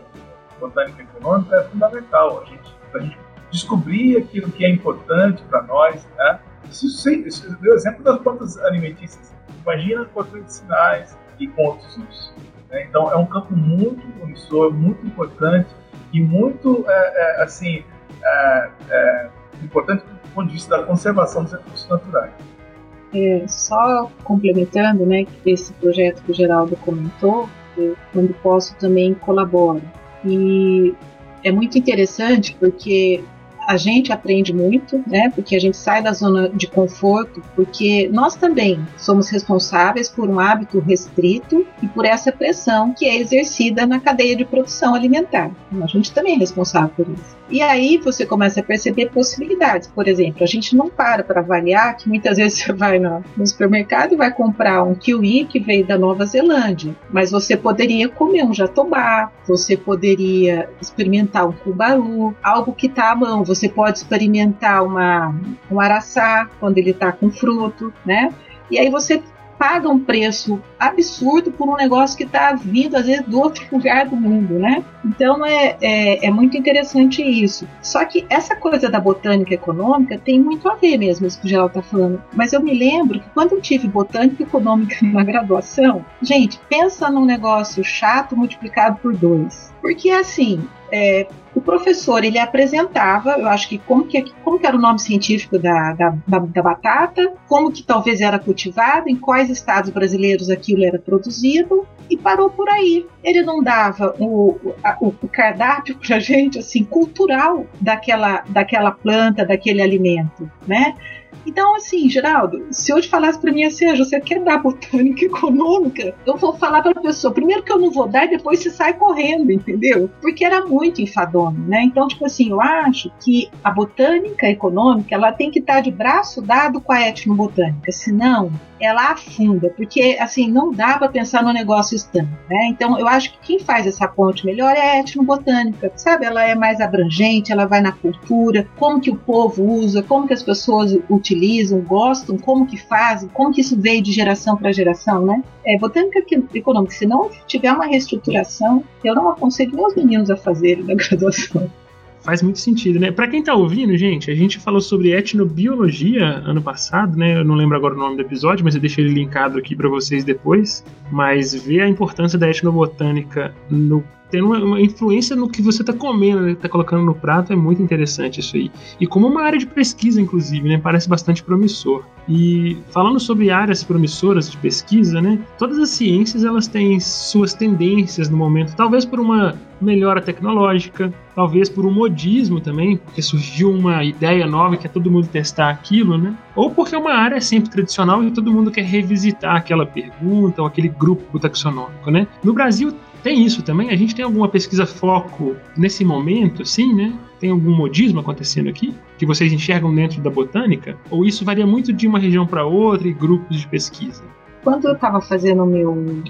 botânica econômica é fundamental. A gente, a gente descobrir aquilo que é importante para nós. Né? Isso, isso deu exemplo das plantas alimentícias. Imagina com medicinais e com outros usos. Né? Então, é um campo muito promissor, muito importante e muito, é, é, assim, é, é, importante do ponto de vista da conservação dos recursos naturais. É, só complementando, né, esse projeto que o Geraldo comentou, eu, quando posso também colaboro. E é muito interessante porque a gente aprende muito, né? Porque a gente sai da zona de conforto, porque nós também somos responsáveis por um hábito restrito e por essa pressão que é exercida na cadeia de produção alimentar. A gente também é responsável por isso. E aí você começa a perceber possibilidades. Por exemplo, a gente não para para avaliar que muitas vezes você vai no supermercado e vai comprar um kiwi que veio da Nova Zelândia, mas você poderia comer um jatobá, você poderia experimentar um cubaru, algo que está à mão. Você pode experimentar uma, um araçá quando ele está com fruto, né? E aí você paga um preço absurdo por um negócio que está vindo, às vezes, do outro lugar do mundo, né? Então é, é, é, muito interessante isso. Só que essa coisa da botânica econômica tem muito a ver mesmo, isso que o Geraldo está falando. Mas eu me lembro que quando eu tive botânica econômica na graduação, gente, pensa num negócio chato multiplicado por dois. Porque assim, é, o professor ele apresentava, eu acho que como que, como que era o nome científico da, da, da, da batata, como que talvez era cultivado, em quais estados brasileiros aquilo era produzido, e parou por aí. Ele não dava o, o, o cardápio para gente assim cultural daquela, daquela planta, daquele alimento, né? Então, assim, Geraldo, se hoje falasse para mim assim, ah, você quer dar botânica econômica? Eu vou falar para a pessoa, primeiro que eu não vou dar e depois você sai correndo, entendeu? Porque era muito enfadonho, né? Então, tipo assim, eu acho que a botânica econômica, ela tem que estar de braço dado com a etnobotânica, senão ela afunda, porque assim não dá para pensar no negócio estando, né? Então eu acho que quem faz essa ponte melhor é a etnobotânica, sabe? Ela é mais abrangente, ela vai na cultura, como que o povo usa, como que as pessoas utilizam, gostam, como que fazem, como que isso veio de geração para geração, né? É, botânica econômica, se não tiver uma reestruturação, eu não aconselho meus meninos a fazerem na graduação faz muito sentido, né? Para quem tá ouvindo, gente, a gente falou sobre etnobiologia ano passado, né? Eu não lembro agora o nome do episódio, mas eu deixei ele linkado aqui para vocês depois. Mas ver a importância da etnobotânica no tendo uma, uma, influência no que você está comendo, né, está colocando no prato, é muito interessante isso aí. E como uma área de pesquisa, inclusive, né, parece bastante promissor. E falando sobre áreas promissoras de pesquisa, né, todas as ciências elas têm suas tendências no momento, talvez por uma melhora tecnológica, talvez por um modismo também, porque surgiu uma ideia nova que é todo mundo testar aquilo, né? Ou porque é uma área sempre tradicional e todo mundo quer revisitar aquela pergunta ou aquele grupo taxonômico, né? No Brasil tem isso também? A gente tem alguma pesquisa foco nesse momento, assim, né? Tem algum modismo acontecendo aqui que vocês enxergam dentro da botânica? Ou isso varia muito de uma região para outra e grupos de pesquisa? Quando eu estava fazendo o meu,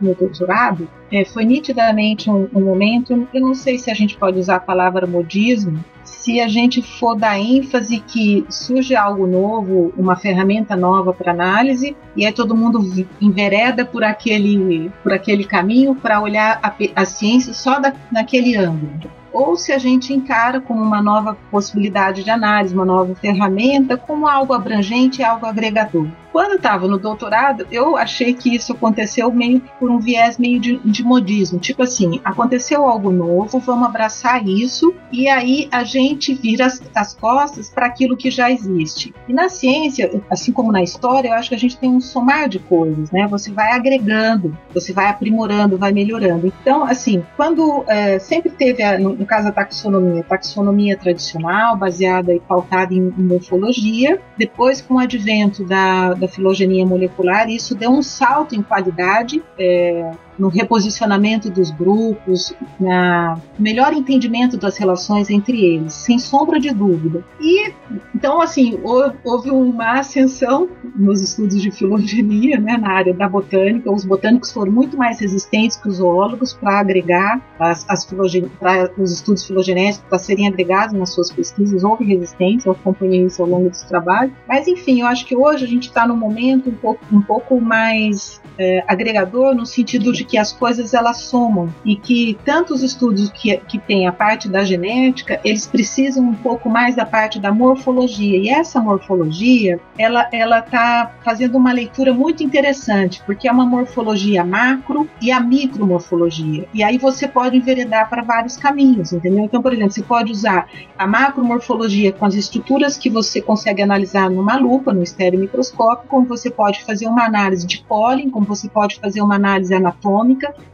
meu doutorado, é, foi nitidamente um, um momento, eu não sei se a gente pode usar a palavra modismo, se a gente for dar ênfase que surge algo novo, uma ferramenta nova para análise, e aí todo mundo envereda por aquele, por aquele caminho para olhar a, a, ciência só da, naquele ângulo. Ou se a gente encara como uma nova possibilidade de análise, uma nova ferramenta, como algo abrangente, algo agregador. Quando eu estava no doutorado, eu achei que isso aconteceu meio por um viés meio de, de modismo. Tipo assim, aconteceu algo novo, vamos abraçar isso e aí a gente vira as, as costas para aquilo que já existe. E na ciência, assim como na história, eu acho que a gente tem um somar de coisas, né? Você vai agregando, você vai aprimorando, vai melhorando. Então, assim, quando é, sempre teve, a, no, no, caso, a taxonomia, taxonomia tradicional, baseada e pautada em, em morfologia, depois com o advento da, da da filogenia molecular, e isso deu um salto em qualidade. É, no reposicionamento dos grupos, na melhor entendimento das relações entre eles, sem sombra de dúvida. E então assim houve uma ascensão nos estudos de filogenia, né, na área da botânica. Os botânicos foram muito mais resistentes que os zoólogos para agregar as, as para os estudos filogenéticos para serem agregados nas suas pesquisas. Houve resistência, eu acompanhei isso ao longo desse trabalho. Mas enfim, eu acho que hoje a gente está num momento um pouco, um pouco mais é, agregador no sentido de que as coisas elas somam e que tantos estudos que, que tem a parte da genética, eles precisam um pouco mais da parte da morfologia. E essa morfologia, ela ela está fazendo uma leitura muito interessante, porque é uma morfologia macro e a micromorfologia. E aí você pode enveredar para vários caminhos, entendeu? Então, por exemplo, você pode usar a macromorfologia com as estruturas que você consegue analisar numa lupa, no estéreo microscópio, como você pode fazer uma análise de pólen, como você pode fazer uma análise anatômica,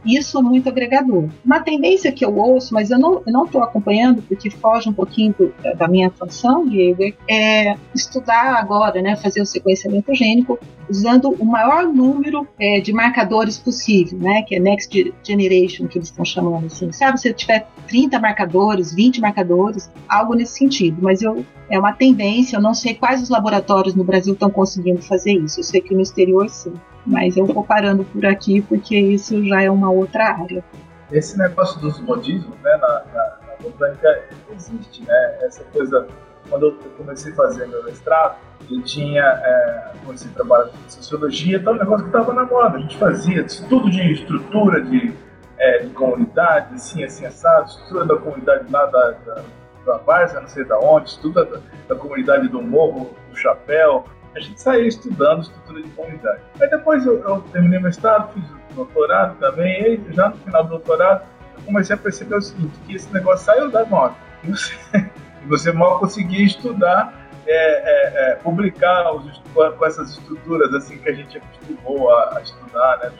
isso é muito agregador. Uma tendência que eu ouço, mas eu não estou acompanhando porque foge um pouquinho do, da minha atuação, Diego, é estudar agora, né, fazer o sequenciamento gênico usando o maior número é, de marcadores possível, né, que é Next Generation, que eles estão chamando assim. Sabe, se tiver 30 marcadores, 20 marcadores, algo nesse sentido, mas eu é uma tendência, eu não sei quais os laboratórios no Brasil estão conseguindo fazer isso. Eu sei que no exterior sim mas eu vou parando por aqui porque isso já é uma outra área. Esse negócio dos modismos, né, na, na, na botânica existe, né? Essa coisa, quando eu comecei a fazer meu mestrado, eu tinha, é, comecei a trabalhar com sociologia, então é um negócio que estava na moda. A gente fazia estudo de estrutura de, é, de comunidade, assim, assim, assado, estrutura da comunidade lá da, da, da não sei da onde, estudo da, da comunidade do Morro, do Chapéu, a gente saía estudando estrutura de comunidade. Aí depois eu, eu terminei meu mestrado, fiz o doutorado também, e já no final do doutorado eu comecei a perceber o seguinte, que esse negócio saiu da moda. E você, você mal conseguia estudar, é, é, é, publicar os, com essas estruturas assim que a gente acostumou a, a estudar, né?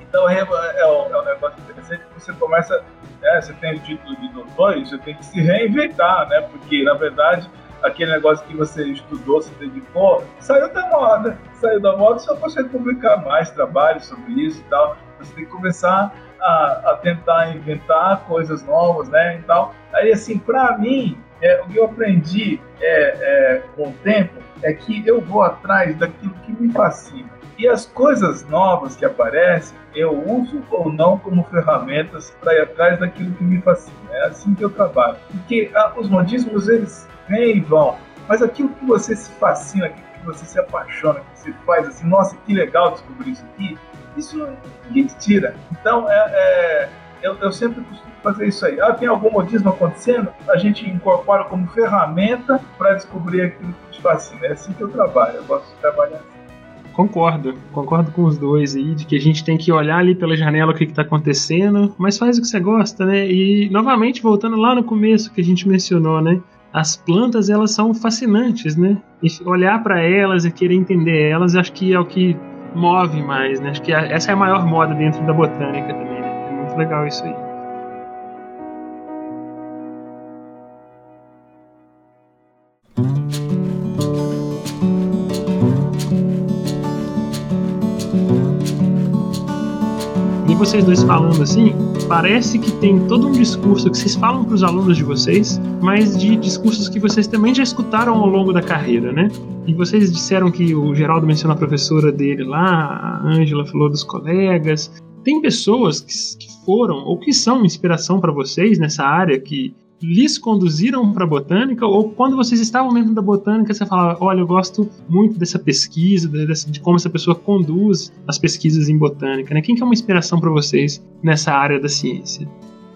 Então é, é, é, um negócio interessante que você começa, né, você tem o título de doutor e você tem que se reinventar, né? Porque na verdade aquele negócio que você estudou, se dedicou, saiu da moda. Saiu da moda, só consegue publicar mais trabalhos sobre isso e tal. Você tem que começar a, a tentar inventar coisas novas, né? E tal. Aí, assim, para mim, é, o que eu aprendi é, é, com o tempo é que eu vou atrás daquilo que me fascina. E as coisas novas que aparecem, eu uso ou não como ferramentas para ir atrás daquilo que me fascina. É assim que eu trabalho. Porque ah, os modismos, eles vêm e vão. Mas aquilo que você se fascina, aquilo que você se apaixona, que você faz assim, nossa, que legal descobrir isso aqui, isso ninguém te tira. Então, é, é eu, eu, sempre costumo fazer isso aí. Ah, tem algum modismo acontecendo? A gente incorpora como ferramenta para descobrir aquilo que te fascina. É assim que eu trabalho. Eu gosto de trabalhar assim. Concordo, concordo com os dois aí, de que a gente tem que olhar ali pela janela o que está acontecendo, mas faz o que você gosta, né? E novamente, voltando lá no começo que a gente mencionou, né? As plantas, elas são fascinantes, né? E olhar para elas e querer entender elas, acho que é o que move mais, né? Acho que essa é a maior moda dentro da botânica também, né? É muito legal isso aí. Vocês dois falando assim, parece que tem todo um discurso que vocês falam para os alunos de vocês, mas de discursos que vocês também já escutaram ao longo da carreira, né? E vocês disseram que o Geraldo mencionou a professora dele lá, a Ângela falou dos colegas. Tem pessoas que, que foram ou que são inspiração para vocês nessa área que lhes conduziram para a botânica ou quando vocês estavam dentro da botânica você falava, olha, eu gosto muito dessa pesquisa, de, como essa pessoa conduz as pesquisas em botânica, né? Quem que é uma inspiração para vocês nessa área da ciência?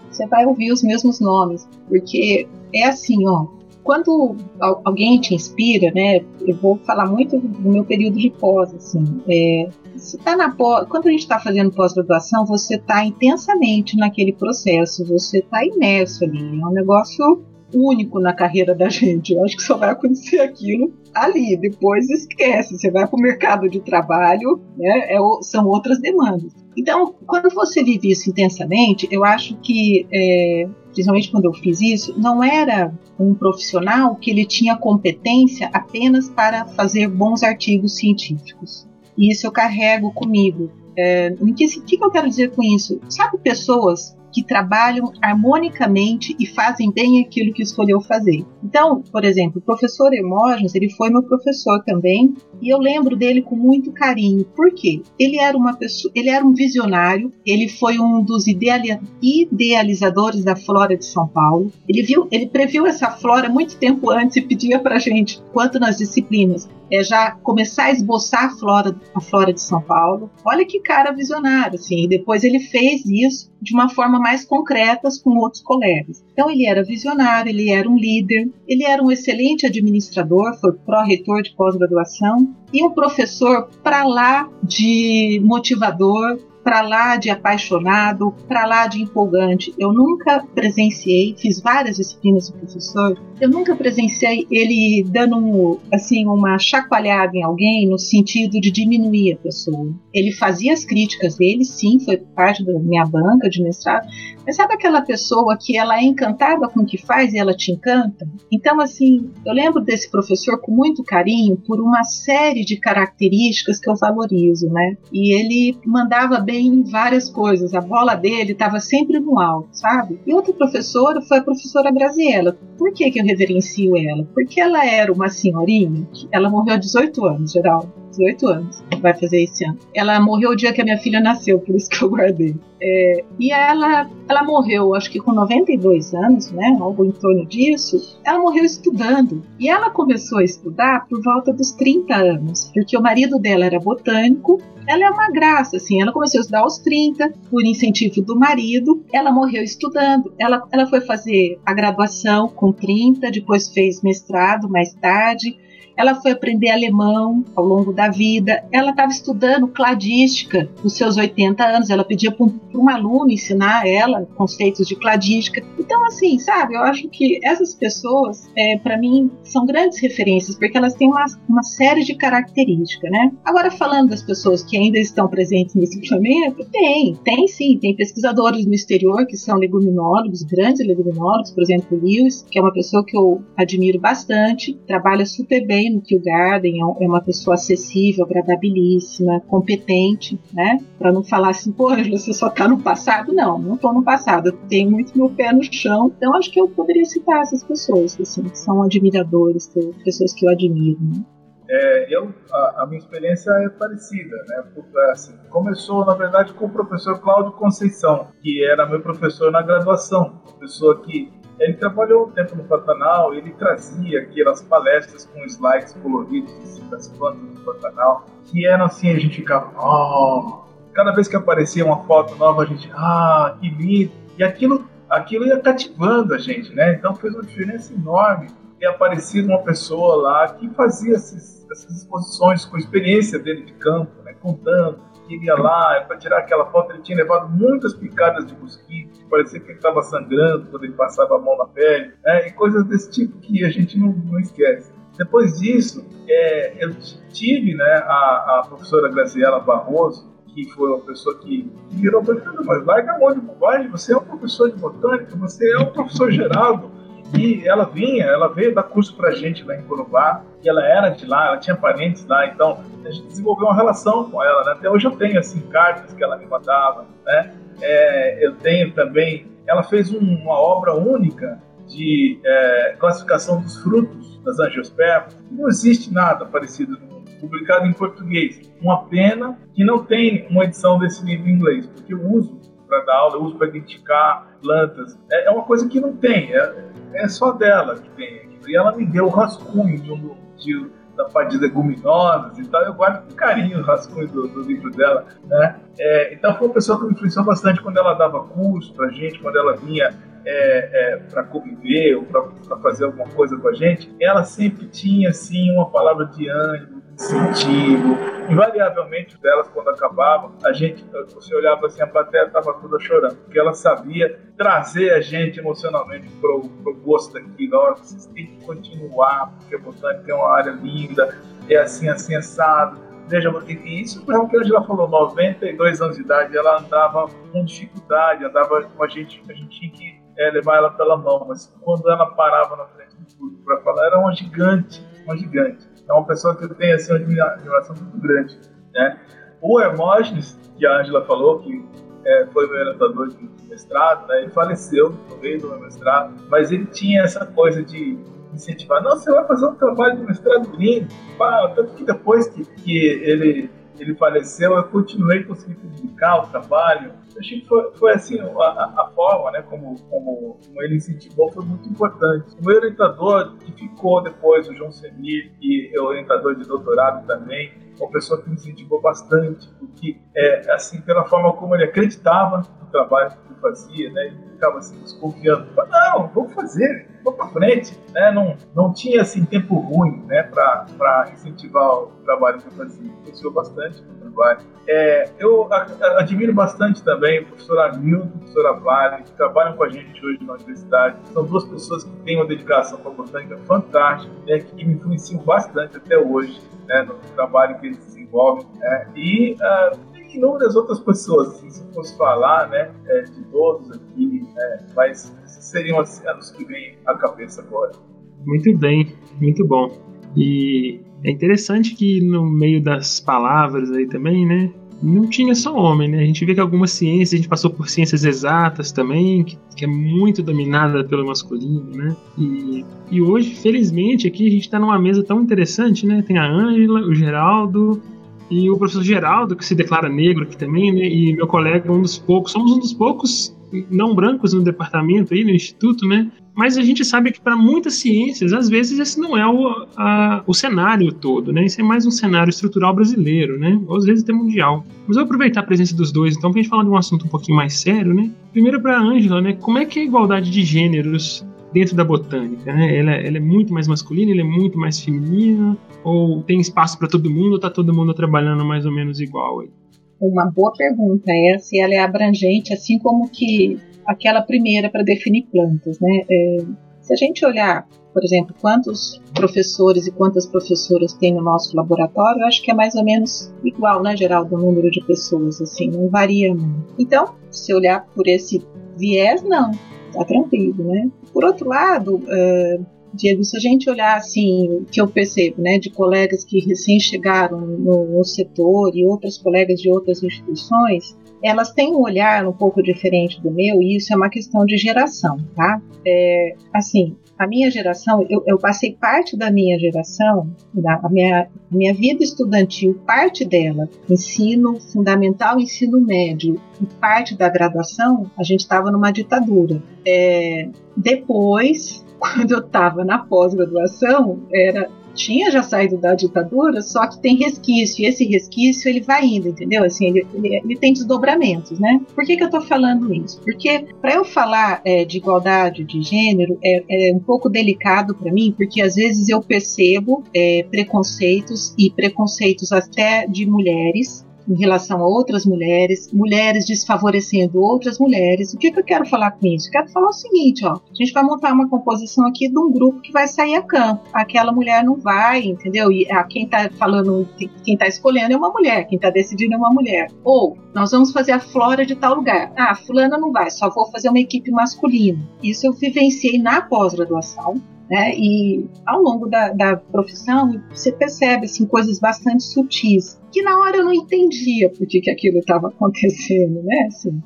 Você vai ouvir os mesmos nomes, porque é assim, ó, quando alguém te inspira, né? Eu vou falar muito do meu período de pós, assim. É, você tá na pós, quando a gente está fazendo pós-graduação, você está intensamente naquele processo, você está imerso ali. É um negócio único na carreira da gente. Eu acho que só vai acontecer aquilo ali. Depois esquece. Você vai para o mercado de trabalho, né? É, são outras demandas. Então, quando você vive isso intensamente, eu acho que é, principalmente quando eu fiz isso, não era um profissional que ele tinha competência apenas para fazer bons artigos científicos. E isso eu carrego comigo. É, o que, eu quero dizer com isso? Sabe pessoas que trabalham harmonicamente e fazem bem aquilo que escolheu fazer. Então, por exemplo, o professor Hermógenes, ele foi meu professor também, e eu lembro dele com muito carinho. Por quê? Ele era uma pessoa, ele era um visionário, ele foi um dos idealizadores da flora de São Paulo. Ele viu, ele previu essa flora muito tempo antes e pedia pra gente, quanto nas disciplinas, é já começar a esboçar a flora, a flora de São Paulo. Olha que cara visionário, assim. E depois ele fez isso de uma forma mais concreta com outros colegas. Então ele era visionário, ele era um líder, ele era um excelente administrador, foi pró-reitor de pós-graduação e um professor para lá de motivador, para lá de apaixonado, para lá de empolgante. Eu nunca presenciei, fiz várias disciplinas do professor, eu nunca presenciei ele dando um, assim uma chacoalhada em alguém no sentido de diminuir a pessoa. Ele fazia as críticas dele, sim, foi parte da minha banca de mestrado, mas sabe aquela pessoa que ela é encantada com o que faz e ela te encanta? Então, assim, eu lembro desse professor com muito carinho por uma série de características que eu valorizo, né? E ele mandava bem em várias coisas, a bola dele estava sempre no alto, sabe? E outra professora foi a professora Graziella. Por que, que eu reverencio ela? Porque ela era uma senhorinha, ela morreu há 18 anos, geral 18 anos, vai fazer esse ano. Ela morreu o dia que a minha filha nasceu, por isso que eu guardei. É, e ela, ela morreu, acho que com 92 anos, né, algo em torno disso. Ela morreu estudando. E ela começou a estudar por volta dos 30 anos, porque o marido dela era botânico. Ela é uma graça, assim. Ela começou a estudar aos 30, por incentivo do marido. Ela morreu estudando. Ela, ela foi fazer a graduação com 30, depois fez mestrado mais tarde ela foi aprender alemão ao longo da vida, ela estava estudando cladística nos seus 80 anos, ela pedia para um, um, aluno ensinar ela conceitos de cladística. Então, assim, sabe, eu acho que essas pessoas, é, para mim, são grandes referências, porque elas têm uma, uma série de características, né? Agora, falando das pessoas que ainda estão presentes nesse planeta, tem, tem sim, tem pesquisadores no exterior que são leguminólogos, grandes leguminólogos, por exemplo, Lewis, que é uma pessoa que eu admiro bastante, trabalha super bem no Kew Garden, é, é uma pessoa acessível, agradabilíssima, competente, né? Para não falar assim, pô, você só tá no passado. Não, não tô no passado, eu tenho muito meu pé no chão. Então acho que eu poderia citar essas pessoas, assim, que são admiradores, pessoas que eu admiro. Né? É, eu, a, a, minha experiência é parecida, né? Porque, assim, começou, na verdade, com o professor Cláudio Conceição, que era meu professor na graduação, pessoa que ele trabalhou um tempo no Pantanal, ele trazia aquelas palestras com slides coloridos assim, das plantas do Pantanal, que eram assim, a gente ficava, oh! cada vez que aparecia uma foto nova, a gente, ah, que lindo! E aquilo, aquilo ia cativando a gente, né? Então fez uma diferença enorme ter aparecido uma pessoa lá que fazia esses, essas exposições com experiência dele de campo, né? contando queria lá para tirar aquela foto. Ele tinha levado muitas picadas de mosquito, parecia que ele estava sangrando quando ele passava a mão na pele, né? e coisas desse tipo que a gente não, não esquece. Depois disso, é, eu tive né, a, a professora Graziela Barroso, que foi uma pessoa que virou para mim, mas larga a mão de bobagem, você é um professor de botânica, você é um professor Geraldo, e ela vinha, ela veio dar curso pra gente lá em Corubá, e ela era de lá, ela tinha parentes lá, então a gente desenvolveu uma relação com ela, né? Até hoje eu tenho, assim, cartas que ela me mandava, né? É, eu tenho também, ela fez um, uma obra única de é, classificação dos frutos das angiospermas. Não existe nada parecido no mundo, publicado em português. Uma pena que não tem uma edição desse livro em inglês, porque eu uso para dar aula, eu uso para identificar plantas. É, é, uma coisa que não tem, é, é só dela que tem aquilo. E ela me deu o rascunho de, de, da parte de leguminosas e tal. Eu guardo com carinho o rascunho do, do livro dela. Né? É, então foi uma pessoa que me influenciou bastante quando ela dava curso pra gente, quando ela vinha é, é, para conviver ou para fazer alguma coisa com a gente, ela sempre tinha assim uma palavra de ânimo, incentivo. Invariavelmente delas, quando acabavam, a gente, você olhava assim, a plateia estava toda chorando, porque ela sabia trazer a gente emocionalmente para o gosto daquilo. Olha, vocês têm que continuar, porque a botânica é uma área linda, é assim, assim, assado. Veja, isso foi o que a Angela falou, 92 anos de idade, ela andava com dificuldade, andava com a gente, a gente tinha que é, levar ela pela mão, mas quando ela parava na frente do público para falar, era uma gigante, uma gigante é uma pessoa que eu tenho assim, uma admiração muito grande. Né? O Hermógenes, que a Angela falou, que é, foi meu orientador de mestrado, né? ele faleceu no meio do meu mestrado, mas ele tinha essa coisa de incentivar, não, você vai fazer um trabalho de mestrado lindo, tanto que depois que, que ele, ele faleceu, eu continuei conseguindo publicar o trabalho, eu achei que foi, foi assim, a, a, forma né, como, como, como, ele incentivou foi muito importante. O meu orientador, que ficou depois, o João Semir, que é orientador de doutorado também, uma pessoa que me incentivou bastante, porque, é, assim, pela forma como ele acreditava no trabalho que fazia, né, ficava assim, desconfiando, não, vamos fazer, vamos para frente, né, não, não tinha, assim, tempo ruim, né, para incentivar o trabalho que eu fazia, influenciou bastante o trabalho. É, eu admiro bastante também o professor Hamilton a professora Vale, que trabalham com a gente hoje na universidade. São duas pessoas que têm uma dedicação para a botânica fantástica, né, que me influenciam bastante até hoje né, no trabalho que eles desenvolvem. Né, e uh, inúmeras outras pessoas, assim, se fosse falar né, é, de todos aqui, né, mas seriam os que vêm à cabeça agora. Muito bem, muito bom. E é interessante que no meio das palavras aí também, né? Não tinha só homem, né? A gente vê que algumas ciências, a gente passou por ciências exatas também, que, que é muito dominada pelo masculino, né? E, e hoje, felizmente, aqui a gente está numa mesa tão interessante, né? Tem a Ângela, o Geraldo, e o professor Geraldo, que se declara negro aqui também, né? E meu colega, um dos poucos, somos um dos poucos não brancos no departamento aí, no instituto, né? Mas a gente sabe que para muitas ciências, às vezes, esse não é o, a, o cenário todo, né? Isso é mais um cenário estrutural brasileiro, né? Ou às vezes até mundial. Mas eu vou aproveitar a presença dos dois, então, para a gente falar de um assunto um pouquinho mais sério, né? Primeiro para a Ângela, né? Como é que é a igualdade de gêneros dentro da botânica, né? Ela, ela, é muito mais masculina, ela é muito mais feminina, ou tem espaço para todo mundo, ou tá todo mundo trabalhando mais ou menos igual aí? Uma boa pergunta é se ela é abrangente, assim como que aquela primeira para definir plantas, né? É, se a gente olhar, por exemplo, quantos professores e quantas professoras tem no nosso laboratório, eu acho que é mais ou menos igual, né, geral, do número de pessoas, assim, não varia muito. Então, se olhar por esse viés, não, tá tranquilo, né? Por outro lado, uh, Diego, se a gente olhar assim, que eu percebo, né, de colegas que recém chegaram no, no setor e outras colegas de outras instituições, elas têm um olhar um pouco diferente do meu e isso é uma questão de geração, tá? É, assim, a minha geração, eu, eu, passei parte da minha geração, da, a minha, minha vida estudantil, parte dela, ensino fundamental, ensino médio e parte da graduação, a gente estava numa ditadura. É, depois, quando eu estava na pós-graduação, era tinha já saído da ditadura, só que tem resquício, e esse resquício ele vai indo, entendeu? Assim, ele, ele, ele tem desdobramentos, né? Por que, que eu tô falando isso? Porque para eu falar é, de igualdade de gênero é, é um pouco delicado para mim, porque às vezes eu percebo é, preconceitos e preconceitos até de mulheres em relação a outras mulheres, mulheres desfavorecendo outras mulheres. O que, que eu quero falar com isso? Eu quero falar o seguinte, ó, a gente vai montar uma composição aqui de um grupo que vai sair a campo. Aquela mulher não vai, entendeu? E a quem tá falando, quem tá escolhendo é uma mulher, quem tá decidindo é uma mulher. Ou nós vamos fazer a flora de tal lugar. Ah, fulana não vai, só vou fazer uma equipe masculina. Isso eu vivenciei na pós-graduação. Né? E ao longo da, da, profissão você percebe assim, coisas bastante sutis que na hora eu não entendia por que, aquilo estava acontecendo, né? Assim,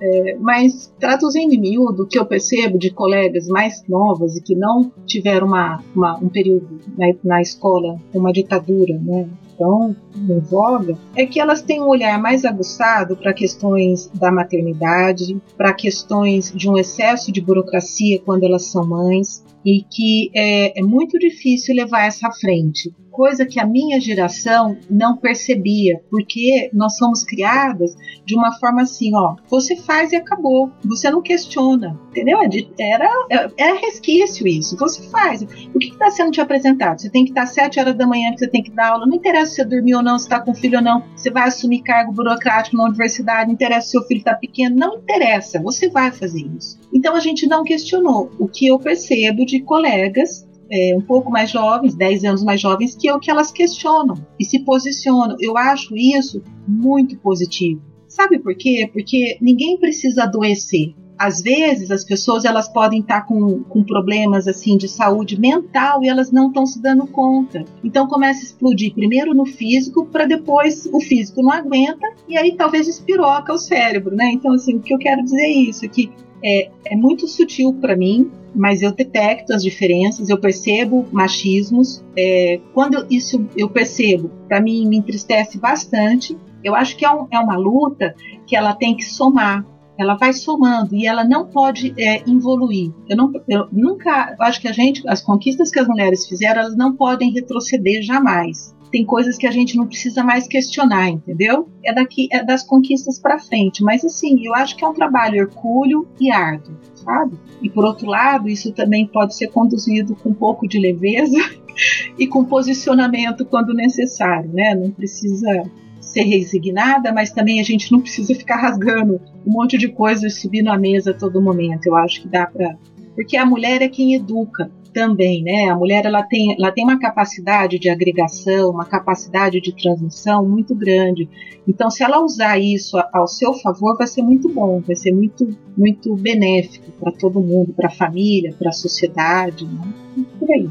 é, mas traduzindo em miúdo, o que eu percebo de colegas mais novas e que não tiveram uma, uma um período na, na escola, uma ditadura, né? tão em voga, é que elas têm um olhar mais aguçado para questões da maternidade, para questões de um excesso de burocracia quando elas são mães, e que é, é muito difícil levar essa frente coisa que a minha geração não percebia, porque nós somos criadas de uma forma assim, ó, você faz e acabou, você não questiona, entendeu? É era, era é, é resquício isso, você faz. O que está sendo te apresentado? Você tem que estar às sete horas da manhã que você tem que dar aula, não interessa se você dormiu ou não, se está com filho ou não, você vai assumir cargo burocrático na universidade, não interessa se seu filho está pequeno, não interessa, você vai fazer isso. Então a gente não questionou. O que eu percebo colegas é, um pouco mais jovens, 10 anos mais jovens, que é o que elas questionam e se posicionam. Eu acho isso muito positivo. Sabe por quê? Porque ninguém precisa adoecer. Às vezes as pessoas elas podem estar com, com problemas assim de saúde mental e elas não estão se dando conta. Então começa a explodir primeiro no físico para depois o físico não aguenta e aí talvez espiroca o cérebro, né? Então assim o que eu quero dizer é isso, que é, é muito sutil para mim, mas eu detecto as diferenças, eu percebo machismos. É, quando isso eu percebo, para mim me entristece bastante. Eu acho que é, um, é, uma luta que ela tem que somar. Ela vai somando e ela não pode é, evoluir. Eu, não, eu nunca eu acho que a gente, as conquistas que as mulheres fizeram, elas não podem retroceder jamais tem coisas que a gente não precisa mais questionar, entendeu? É daqui, é das conquistas para frente. Mas assim, eu acho que é um trabalho hercúleo e árduo, sabe? E por outro lado, isso também pode ser conduzido com um pouco de leveza e com posicionamento quando necessário, né? Não precisa ser resignada, mas também a gente não precisa ficar rasgando um monte de coisas subindo à mesa a todo momento. Eu acho que dá para porque a mulher é quem educa também, né? A mulher ela tem, ela tem uma capacidade de agregação, uma capacidade de transmissão muito grande. Então, se ela usar isso ao seu favor, vai ser muito bom, vai ser muito, muito benéfico para todo mundo, para a família, para a sociedade, né? por aí.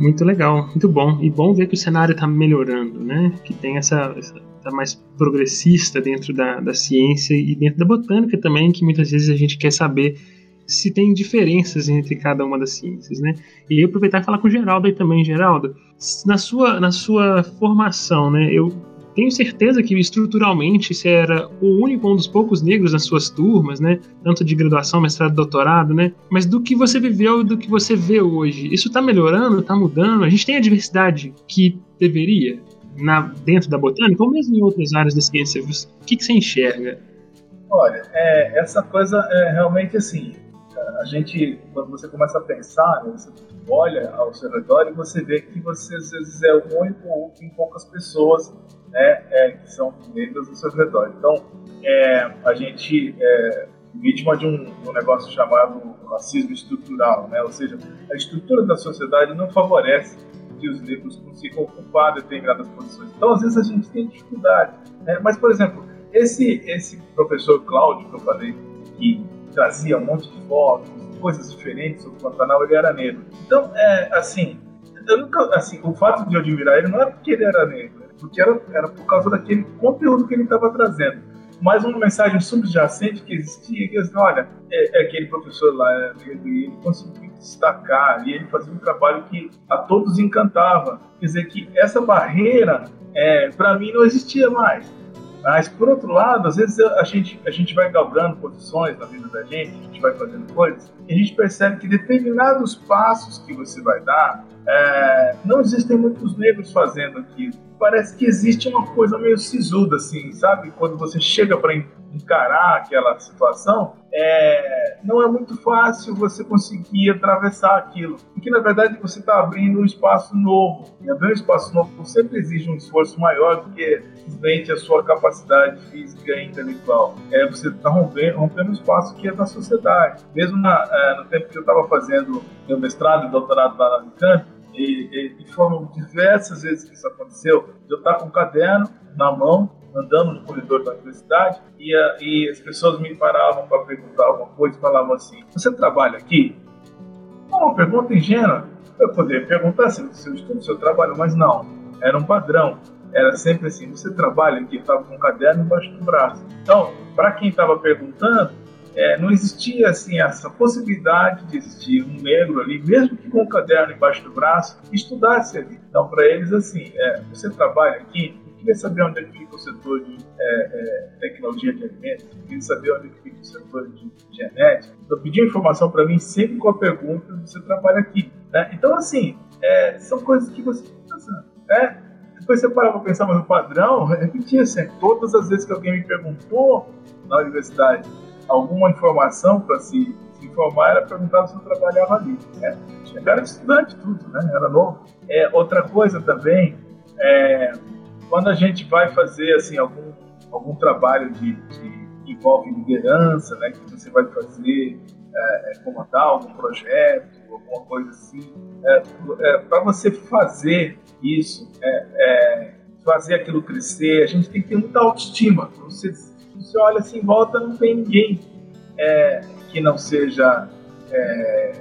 Muito legal, muito bom. E bom ver que o cenário está melhorando, né? Que tem essa, essa tá mais progressista dentro da, da ciência e dentro da botânica também, que muitas vezes a gente quer saber se tem diferenças entre cada uma das ciências, né? E aproveitar e falar com o Geraldo aí também, Geraldo, na sua, na sua formação, né? Eu tenho certeza que estruturalmente você era o único, um dos poucos negros nas suas turmas, né? Tanto de graduação, mestrado, doutorado, né? Mas do que você viveu e do que você vê hoje, isso está melhorando, está mudando? A gente tem a diversidade que deveria na, dentro da botânica ou mesmo em outras áreas da ciência? O que, que você enxerga? Olha, é, essa coisa é realmente assim a gente, quando você começa a pensar, né, você olha ao seu redor e você vê que você às vezes é o único ou tem poucas pessoas né, é, que são negras ao seu redor. Então, é, a gente é vítima de um, um, negócio chamado racismo estrutural, né? ou seja, a estrutura da sociedade não favorece que os negros consigam ocupar determinadas posições. Então, às vezes, a gente tem dificuldade. Né? Mas, por exemplo, esse, esse professor Cláudio, que eu falei, que trazia um monte de fotos, coisas diferentes sobre o Pantanal, ele era negro. Então, é, assim, eu nunca, assim, o fato de eu admirar ele não era porque ele era negro, porque era, era por causa daquele conteúdo que ele estava trazendo. Mas uma mensagem subjacente que existia, que assim, olha, é, é, aquele professor lá é negro e ele conseguiu destacar, e ele fazia um trabalho que a todos encantava. Quer dizer, que essa barreira, é, para mim, não existia mais. Mas, por outro lado, às vezes a gente, a gente vai galgando posições na vida da gente, a gente vai fazendo coisas, a gente percebe que determinados passos que você vai dar, é, não existem muitos negros fazendo aquilo. Parece que existe uma coisa meio sisuda, assim, sabe? Quando você chega para encarar aquela situação, é, não é muito fácil você conseguir atravessar aquilo. Porque, na verdade, você está abrindo um espaço novo. E abrir um espaço novo sempre exige um esforço maior do que simplesmente a sua capacidade física e intelectual. É, você está rompendo, rompendo um espaço que é da sociedade. Mesmo na, é, no tempo que eu estava fazendo meu mestrado e doutorado lá na Unicamp, e, e, foram diversas vezes que isso aconteceu, eu estar com um caderno na mão, andando no corredor da universidade, e, a, e as pessoas me paravam para perguntar alguma coisa falavam assim: Você trabalha aqui? Uma pergunta ingênua. Eu poderia perguntar se eu estudo, se eu trabalho, mas não. Era um padrão. Era sempre assim: Você trabalha aqui? Estava com um caderno embaixo do braço. Então, para quem estava perguntando, é, não existia assim essa possibilidade de existir um negro ali, mesmo que com um caderno embaixo do braço, estudasse ali. Então, para eles, assim, é, você trabalha aqui, queria saber onde é que fica o setor de é, é tecnologia de alimentos, queria saber onde é que fica o setor de genética. Então, pedia informação para mim sempre com a pergunta: você trabalha aqui? Né? Então, assim, é, são coisas que você pensa, né? Depois você para para pensar, mas o padrão repetia sempre. Todas as vezes que alguém me perguntou na universidade alguma informação para se, se, informar, era perguntar se eu trabalhava ali. Né? Era estudante, tudo, né? era novo. É, outra coisa também, é, quando a gente vai fazer assim algum, algum trabalho de, de que envolve liderança, né, que você vai fazer, é, é comandar algum projeto, alguma coisa assim, é, é, para você fazer isso, é, é, fazer aquilo crescer, a gente tem que ter muita autoestima. Você você olha assim volta, não tem ninguém é, que não seja é,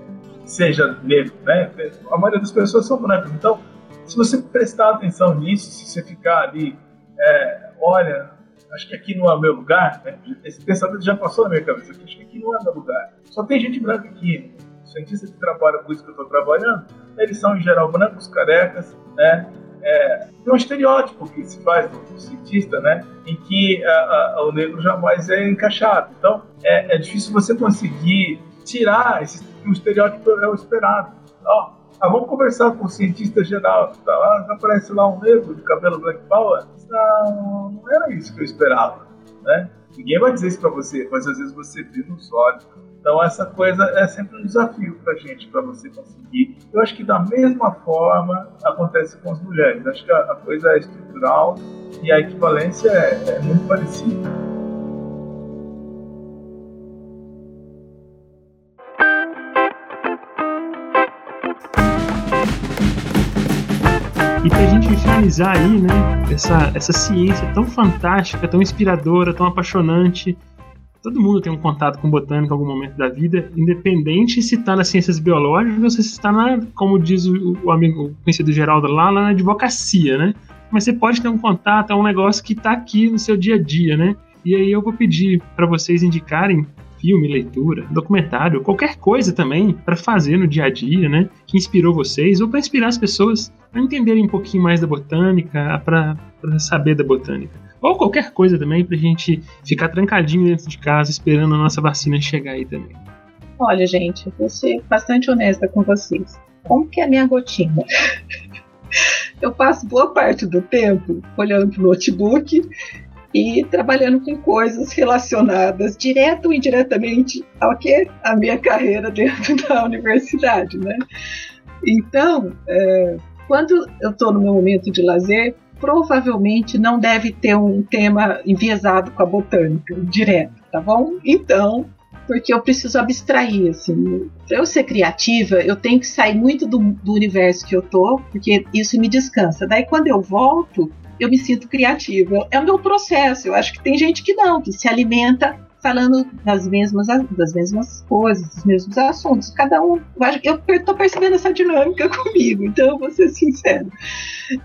seja negro, né? A maioria das pessoas são brancas. Então, se você prestar atenção nisso, se você ficar ali, é, olha, acho que aqui não é o meu lugar, né? Esse pensamento já passou na minha cabeça, acho que aqui não é o meu lugar. Só tem gente branca aqui. Os cientistas que trabalham com isso que eu estou trabalhando, eles são em geral brancos, carecas, né? É, tem um estereótipo que se faz do, cientista, né, em que a, a, o negro jamais é encaixado. Então, é, é difícil você conseguir tirar esse o estereótipo é o esperado. Ó, ah, vamos conversar com o cientista geral. Tá lá, aparece lá um negro de cabelo black power. Não, não era isso que eu esperava, né? Ninguém vai dizer isso para você, mas às vezes você vê nos olhos então essa coisa é sempre um desafio para a gente, para você conseguir. Eu acho que da mesma forma acontece com as mulheres. Acho que a, a coisa é estrutural e a equivalência é, é muito parecida. E pra gente finalizar aí, né, essa, essa ciência tão fantástica, tão inspiradora, tão apaixonante, Todo mundo tem um contato com botânica em algum momento da vida, independente se está nas ciências biológicas ou se está na, como diz o, o amigo conhecido Geraldo lá na advocacia, né? Mas você pode ter um contato, é um negócio que está aqui no seu dia a dia, né? E aí eu vou pedir para vocês indicarem filme, leitura, documentário, qualquer coisa também para fazer no dia a dia, né? Que inspirou vocês ou para inspirar as pessoas a entenderem um pouquinho mais da botânica, para saber da botânica. Ou qualquer coisa também pra gente ficar trancadinho dentro de casa esperando a nossa vacina chegar aí também. Olha, gente, vou ser bastante honesta com vocês. Como que é a minha rotina? Eu passo boa parte do tempo olhando pro notebook e trabalhando com coisas relacionadas direto ou indiretamente ao que a minha carreira dentro da universidade, né? Então, é, quando eu estou no meu momento de lazer, provavelmente não deve ter um tema enviesado com a botânica, direto, tá bom? Então, porque eu preciso abstrair, assim. Pra eu ser criativa, eu tenho que sair muito do, do universo que eu tô, porque isso me descansa. Daí, quando eu volto, eu me sinto criativa. É o meu processo. Eu acho que tem gente que não, que se alimenta falando das mesmas, das mesmas coisas, dos mesmos assuntos. Cada um. Eu estou percebendo essa dinâmica comigo, então eu vou ser sincero.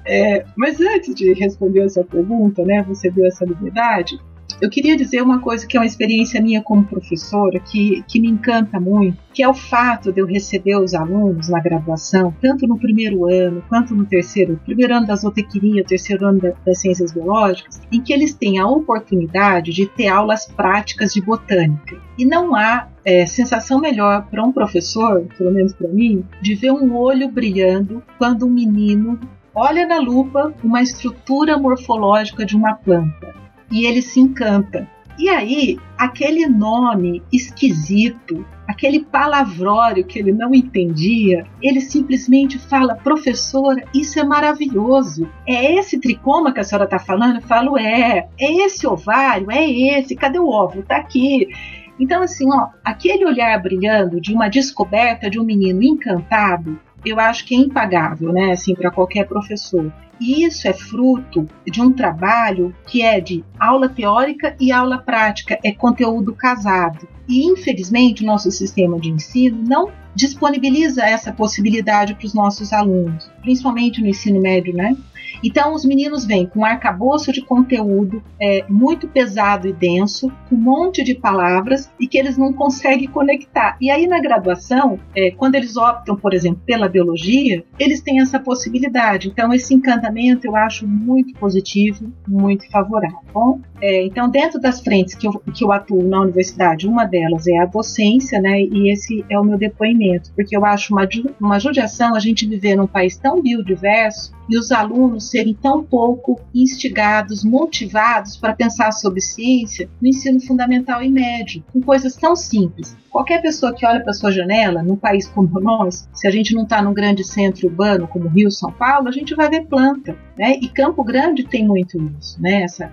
É, mas antes de responder essa pergunta, né, você deu essa liberdade, eu queria dizer uma coisa que é uma experiência minha como professora, que, que me encanta muito, que é o fato de eu receber os alunos na graduação, tanto no primeiro ano quanto no terceiro, primeiro ano da zootecnia, terceiro ano da, das ciências biológicas, em que eles têm a oportunidade de ter aulas práticas de botânica. E não há é, sensação melhor para um professor, pelo menos para mim, de ver um olho brilhando quando um menino olha na lupa uma estrutura morfológica de uma planta e ele se encanta. E aí, aquele nome esquisito, aquele palavrório que ele não entendia, ele simplesmente fala: professora, isso é maravilhoso. É esse tricoma que a senhora está falando? Eu falo: é. É esse ovário? É esse. Cadê o óvulo? Está aqui. Então, assim, ó, aquele olhar brilhando de uma descoberta de um menino encantado, eu acho que é impagável, né, assim, para qualquer professor. E isso é fruto de um trabalho que é de aula teórica e aula prática, é conteúdo casado. E infelizmente o nosso sistema de ensino não disponibiliza essa possibilidade para os nossos alunos, principalmente no ensino médio, né? Então, os meninos vêm com um arcabouço de conteúdo é, muito pesado e denso, com um monte de palavras e que eles não conseguem conectar. E aí, na graduação, é, quando eles optam, por exemplo, pela biologia, eles têm essa possibilidade. Então, esse encantamento eu acho muito positivo, muito favorável. Bom, é, então, dentro das frentes que eu, que eu atuo na universidade, uma delas é a docência, né? E esse é o meu depoimento, porque eu acho uma, uma judiação a gente viver num país tão biodiverso e os alunos serem tão pouco instigados, motivados para pensar sobre ciência no ensino fundamental e médio, com coisas tão simples. Qualquer pessoa que olha para sua janela, num país como nós, se a gente não está num grande centro urbano como Rio, São Paulo, a gente vai ver planta, né? E Campo Grande tem muito isso, né? Essa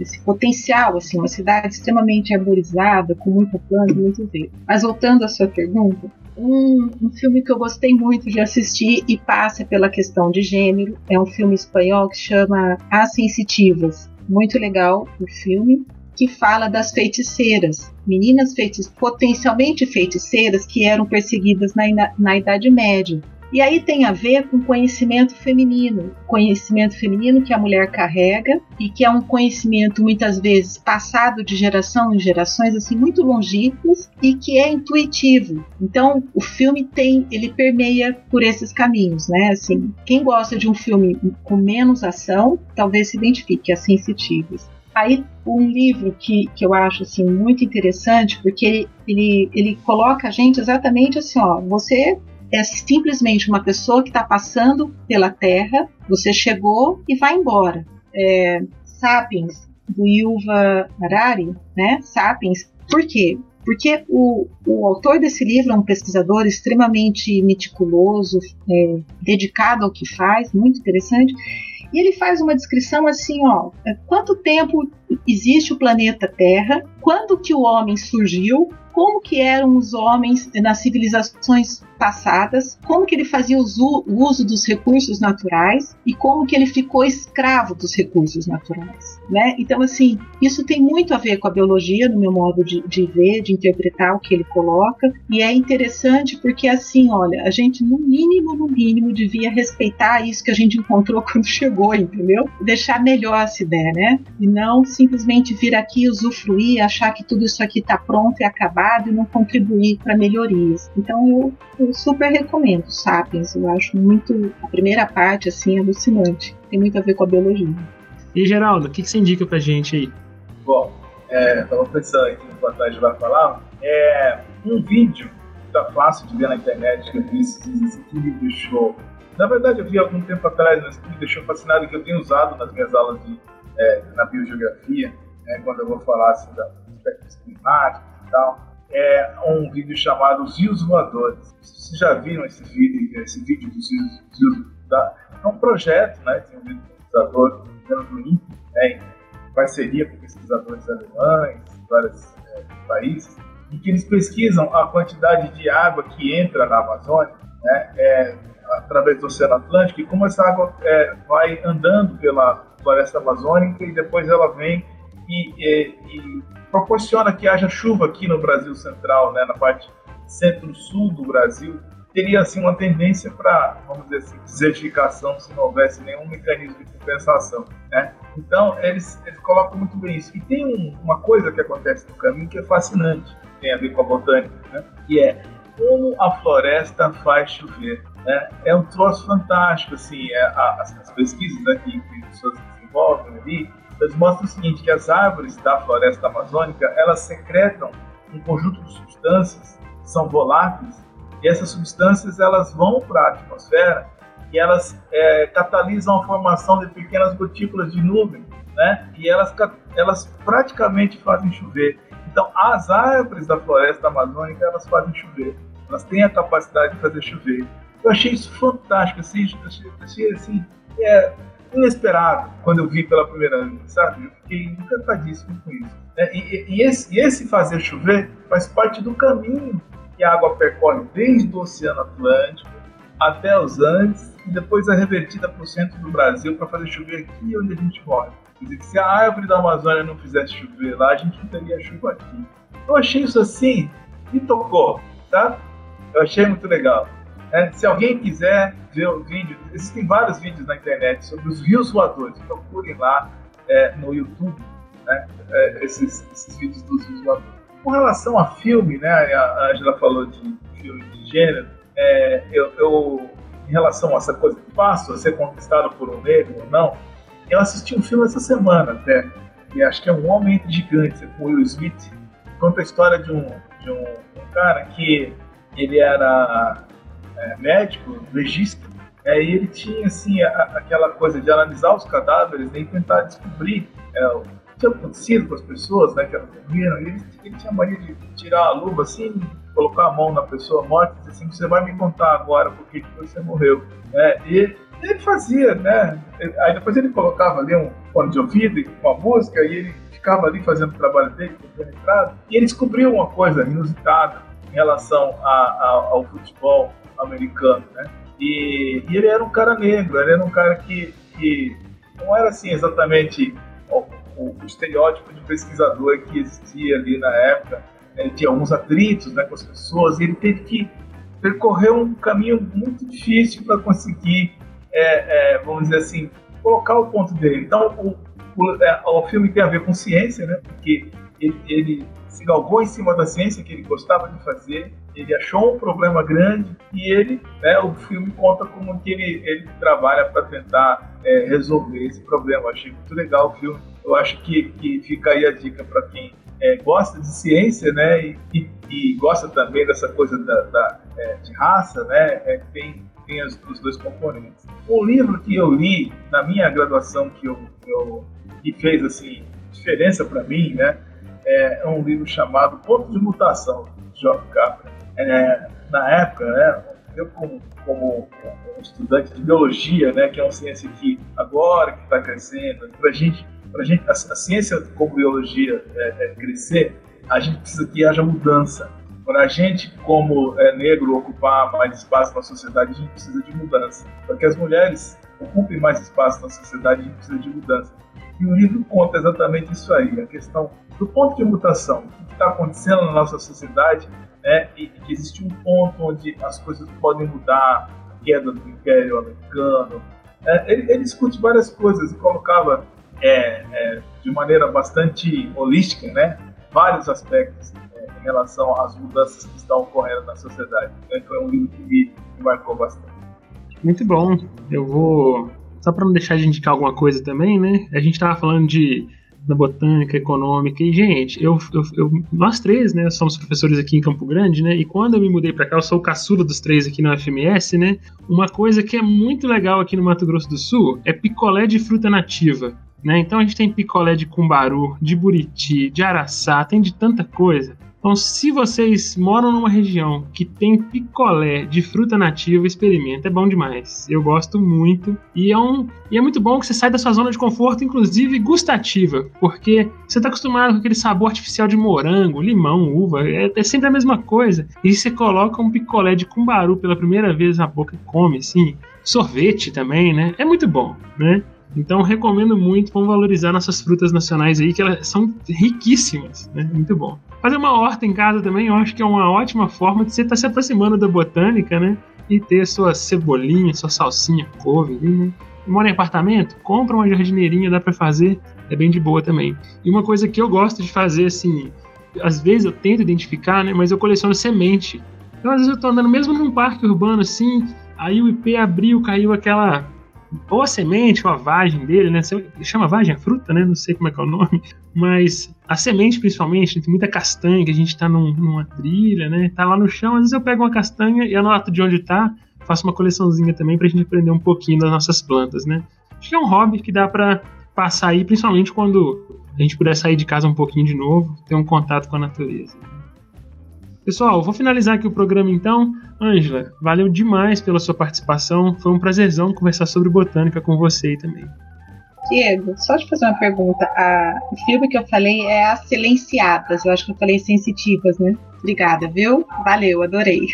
esse potencial, assim, uma cidade extremamente arborizada, com muita planta, muito verde. Mas voltando à sua pergunta, um, um, filme que eu gostei muito de assistir e passa pela questão de gênero. É um filme espanhol que chama As Sensitivas. Muito legal o filme, que fala das feiticeiras, meninas feitic potencialmente feiticeiras que eram perseguidas na, na Idade Média. E aí tem a ver com conhecimento feminino, conhecimento feminino que a mulher carrega e que é um conhecimento muitas vezes passado de geração em gerações assim muito longínquos e que é intuitivo. Então, o filme tem, ele permeia por esses caminhos, né? Assim, quem gosta de um filme com menos ação, talvez se identifique as sensitivas. Aí um livro que, que eu acho assim muito interessante porque ele, ele, ele coloca a gente exatamente assim, ó, você é simplesmente uma pessoa que está passando pela Terra, você chegou e vai embora. É, Sapiens, do Yuval Harari, né? Sapiens, por quê? Porque o, o autor desse livro é um pesquisador extremamente meticuloso, é, dedicado ao que faz, muito interessante, e ele faz uma descrição assim, ó, é, quanto tempo existe o planeta Terra, quando que o homem surgiu, como que eram os homens nas civilizações passadas, como que ele fazia o uso dos recursos naturais e como que ele ficou escravo dos recursos naturais, né? Então, assim, isso tem muito a ver com a biologia, no meu modo de, de ver, de interpretar o que ele coloca, e é interessante porque, assim, olha, a gente, no mínimo, no mínimo, devia respeitar isso que a gente encontrou quando chegou, entendeu? Deixar melhor essa ideia, né? E não simplesmente vir aqui usufruir, achar que tudo isso aqui está pronto e acabado e não contribuir para melhorias. Então, eu eu super recomendo Sapiens. Eu acho muito. A primeira parte, assim, alucinante. Tem muito a ver com a biologia. E Geraldo, o que, que você indica pra gente aí? Bom, é, tava pensando aqui no Tati vai falar. É um vídeo tá fácil de ver na internet que eu vi esse me deixou. Na verdade, eu vi algum tempo atrás, mas que me deixou fascinado que eu tenho usado nas minhas aulas de é, na biogeografia, né, quando eu vou falar assim, da aspectos climáticos e tal, é um vídeo chamado Os Rios Voadores. Vocês já viram esse vídeo, esse vídeo dos rios, da, é um projeto, né, tem um pesquisador do INPE, né, em parceria com pesquisadores alemães, vários é, países, em que eles pesquisam a quantidade de água que entra na Amazônia, né, é, através do Oceano Atlântico, e como essa água é, vai andando pela floresta amazônica e depois ela vem e, e, e, proporciona que haja chuva aqui no Brasil Central, né, na parte centro-sul do Brasil, teria assim uma tendência para, vamos dizer assim, desertificação se não houvesse nenhum mecanismo de compensação, né? Então eles, eles colocam muito bem isso. E tem um, uma coisa que acontece no caminho que é fascinante, tem a ver com a botânica, né? Que é como a floresta faz chover. Né? É um troço fantástico, assim, é, as, as, pesquisas né, que, que as pessoas desenvolvem ali, eles mostram o seguinte, que as árvores da floresta amazônica, elas secretam um conjunto de substâncias que são voláteis e essas substâncias elas vão para a atmosfera e elas é, catalisam a formação de pequenas gotículas de nuvem, né? E elas, elas praticamente fazem chover. Então, as árvores da floresta amazônica elas fazem chover. Elas têm a capacidade de fazer chover. Eu achei isso fantástico, assim, achei, assim, é, inesperado quando eu vi pela primeira vez, sabe? Eu fiquei encantadíssimo com isso. É, e, e, esse, e esse fazer chover faz parte do caminho que a água percorre desde o Oceano Atlântico até os Andes e depois é revertida para o centro do Brasil para fazer chover aqui onde a gente mora. Quer dizer, que se a árvore da Amazônia não fizesse chover lá, a gente não teria chuva aqui. Eu achei isso assim, me tocou, tá? Eu achei muito legal. É, se alguém quiser ver o vídeo, existem vários vídeos na internet sobre os rios voadores. Procurem lá é, no YouTube né, é, esses, esses vídeos dos rios voadores. Com relação a filme, né, a Angela falou de filme de gênero, é, eu, eu, em relação a essa coisa que passo a ser conquistado por um negro ou não, eu assisti um filme essa semana até, que acho que é Um Homem Entre Gigantes, com Will Smith. Conta a história de um, de um, um cara que ele era é, médico, legista, é, e ele tinha assim a, aquela coisa de analisar os cadáveres né, e tentar descobrir é, tinha acontecido com as pessoas né, que elas morreram. Ele, ele tinha mania de tirar a luva assim, colocar a mão na pessoa morta e dizer assim: Você vai me contar agora por que você morreu. É, e ele fazia, né? Aí depois ele colocava ali um fone de ouvido com a música e ele ficava ali fazendo o trabalho dele, penetrado, e ele descobriu uma coisa inusitada em relação a, a, ao futebol americano, né? E, e, ele era um cara negro, ele era um cara que, que não era assim exatamente o, o, estereótipo de pesquisador que existia ali na época. Ele tinha alguns atritos né, com as pessoas e ele teve que percorrer um caminho muito difícil para conseguir, é, é, vamos dizer assim, colocar o ponto dele. Então, o, o, é, o filme tem a ver com ciência, né? Porque ele, ele se galgou em cima da ciência que ele gostava de fazer, ele achou um problema grande e ele, né, o filme conta como que ele, ele trabalha para tentar é, resolver esse problema. Eu achei muito legal o filme. Eu acho que, que fica aí a dica para quem é, gosta de ciência, né, e, e, e, gosta também dessa coisa da, da é, de raça, né, é, tem tem os, os, dois componentes. Um livro que eu li na minha graduação que eu, eu que fez assim diferença para mim, né, é um livro chamado Ponto de Mutação, de Geoff Capra. É, na época, né, eu como, como um estudante de biologia, né, que é uma ciência que agora que está crescendo, para gente, a gente, a, a ciência como biologia é, é, crescer, a gente precisa que haja mudança. Para a gente, como é, negro, ocupar mais espaço na sociedade, a gente precisa de mudança. Para que as mulheres ocupem mais espaço na sociedade, a gente precisa de mudança. E o livro conta exatamente isso aí, a questão do ponto de mutação, o que está acontecendo na nossa sociedade, né, e que existe um ponto onde as coisas podem mudar, queda do Império Americano. É, ele, ele, discute várias coisas e colocava é, é, de maneira bastante holística, né, vários aspectos é, em relação às mudanças que estão ocorrendo na sociedade. Então, foi um livro que me marcou bastante. Muito bom. Eu vou só para não deixar de indicar alguma coisa também, né? A gente tava falando de da botânica econômica e gente, eu, eu, eu, nós três, né, somos professores aqui em Campo Grande, né? E quando eu me mudei para cá, eu sou o caçula dos três aqui na FMS, né? Uma coisa que é muito legal aqui no Mato Grosso do Sul é picolé de fruta nativa. Né? Então a gente tem picolé de cumbaru, de buriti, de araçá, tem de tanta coisa. Então, se vocês moram numa região que tem picolé de fruta nativa, experimenta, é bom demais. Eu gosto muito e é, um, e é muito bom que você sai da sua zona de conforto, inclusive gustativa, porque você está acostumado com aquele sabor artificial de morango, limão, uva, é, é, sempre a mesma coisa. E você coloca um picolé de cumbaru pela primeira vez na boca e come, assim, sorvete também, né? É muito bom, né? Então recomendo muito, vamos valorizar nossas frutas nacionais aí, que elas são riquíssimas, né? Muito bom. Fazer uma horta em casa também, eu acho que é uma ótima forma de você estar tá se aproximando da botânica, né? E ter sua cebolinha, sua salsinha, couve ali, né? Mora em apartamento? Compra uma jardineirinha, dá para fazer, é bem de boa também. E uma coisa que eu gosto de fazer, assim, às vezes eu tento identificar, né? Mas eu coleciono semente. Então às vezes eu tô andando mesmo num parque urbano, assim, aí o IP abriu, caiu aquela ou a semente, ou a vagem dele, né? Chama vagem a fruta, né? Não sei como é que é o nome. Mas a semente, principalmente, tem muita castanha, que a gente tá num, numa trilha, né? Tá lá no chão, às vezes eu pego uma castanha e anoto de onde tá, faço uma coleçãozinha também pra gente aprender um pouquinho das nossas plantas, né? Acho que é um hobby que dá pra passar aí, principalmente quando a gente puder sair de casa um pouquinho de novo, ter um contato com a natureza. Pessoal, vou finalizar aqui o programa então. Ângela, valeu demais pela sua participação. Foi um prazerzão conversar sobre botânica com você aí também. Diego, só te fazer uma pergunta. A, o filme que eu falei é As Silenciadas. Eu acho que eu falei sensitivas, né? Obrigada, viu? Valeu, adorei.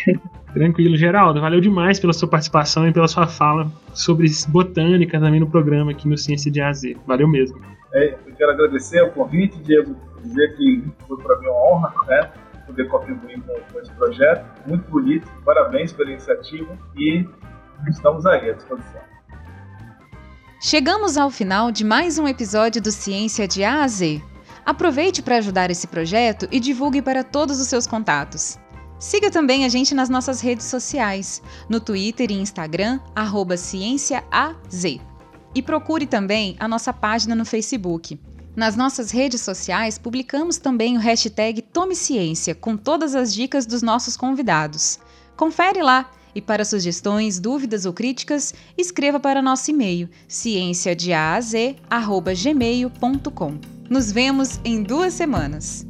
Tranquilo, Geraldo. Valeu demais pela sua participação e pela sua fala sobre botânica também no programa aqui no Ciência de AZ. Valeu mesmo. É, eu quero agradecer o convite, Diego, dizer que foi para mim uma honra, né? Poder contribuir com, com esse projeto. Muito bonito, parabéns pela iniciativa e estamos aí à disposição. Chegamos ao final de mais um episódio do Ciência de A a Z. Aproveite para ajudar esse projeto e divulgue para todos os seus contatos. Siga também a gente nas nossas redes sociais, no Twitter e Instagram, CiênciaAZ. E procure também a nossa página no Facebook. Nas nossas redes sociais, publicamos também o hashtag Tome Ciência, com todas as dicas dos nossos convidados. Confere lá! E para sugestões, dúvidas ou críticas, escreva para nosso e-mail cienciadeaz.gmail.com. Nos vemos em duas semanas.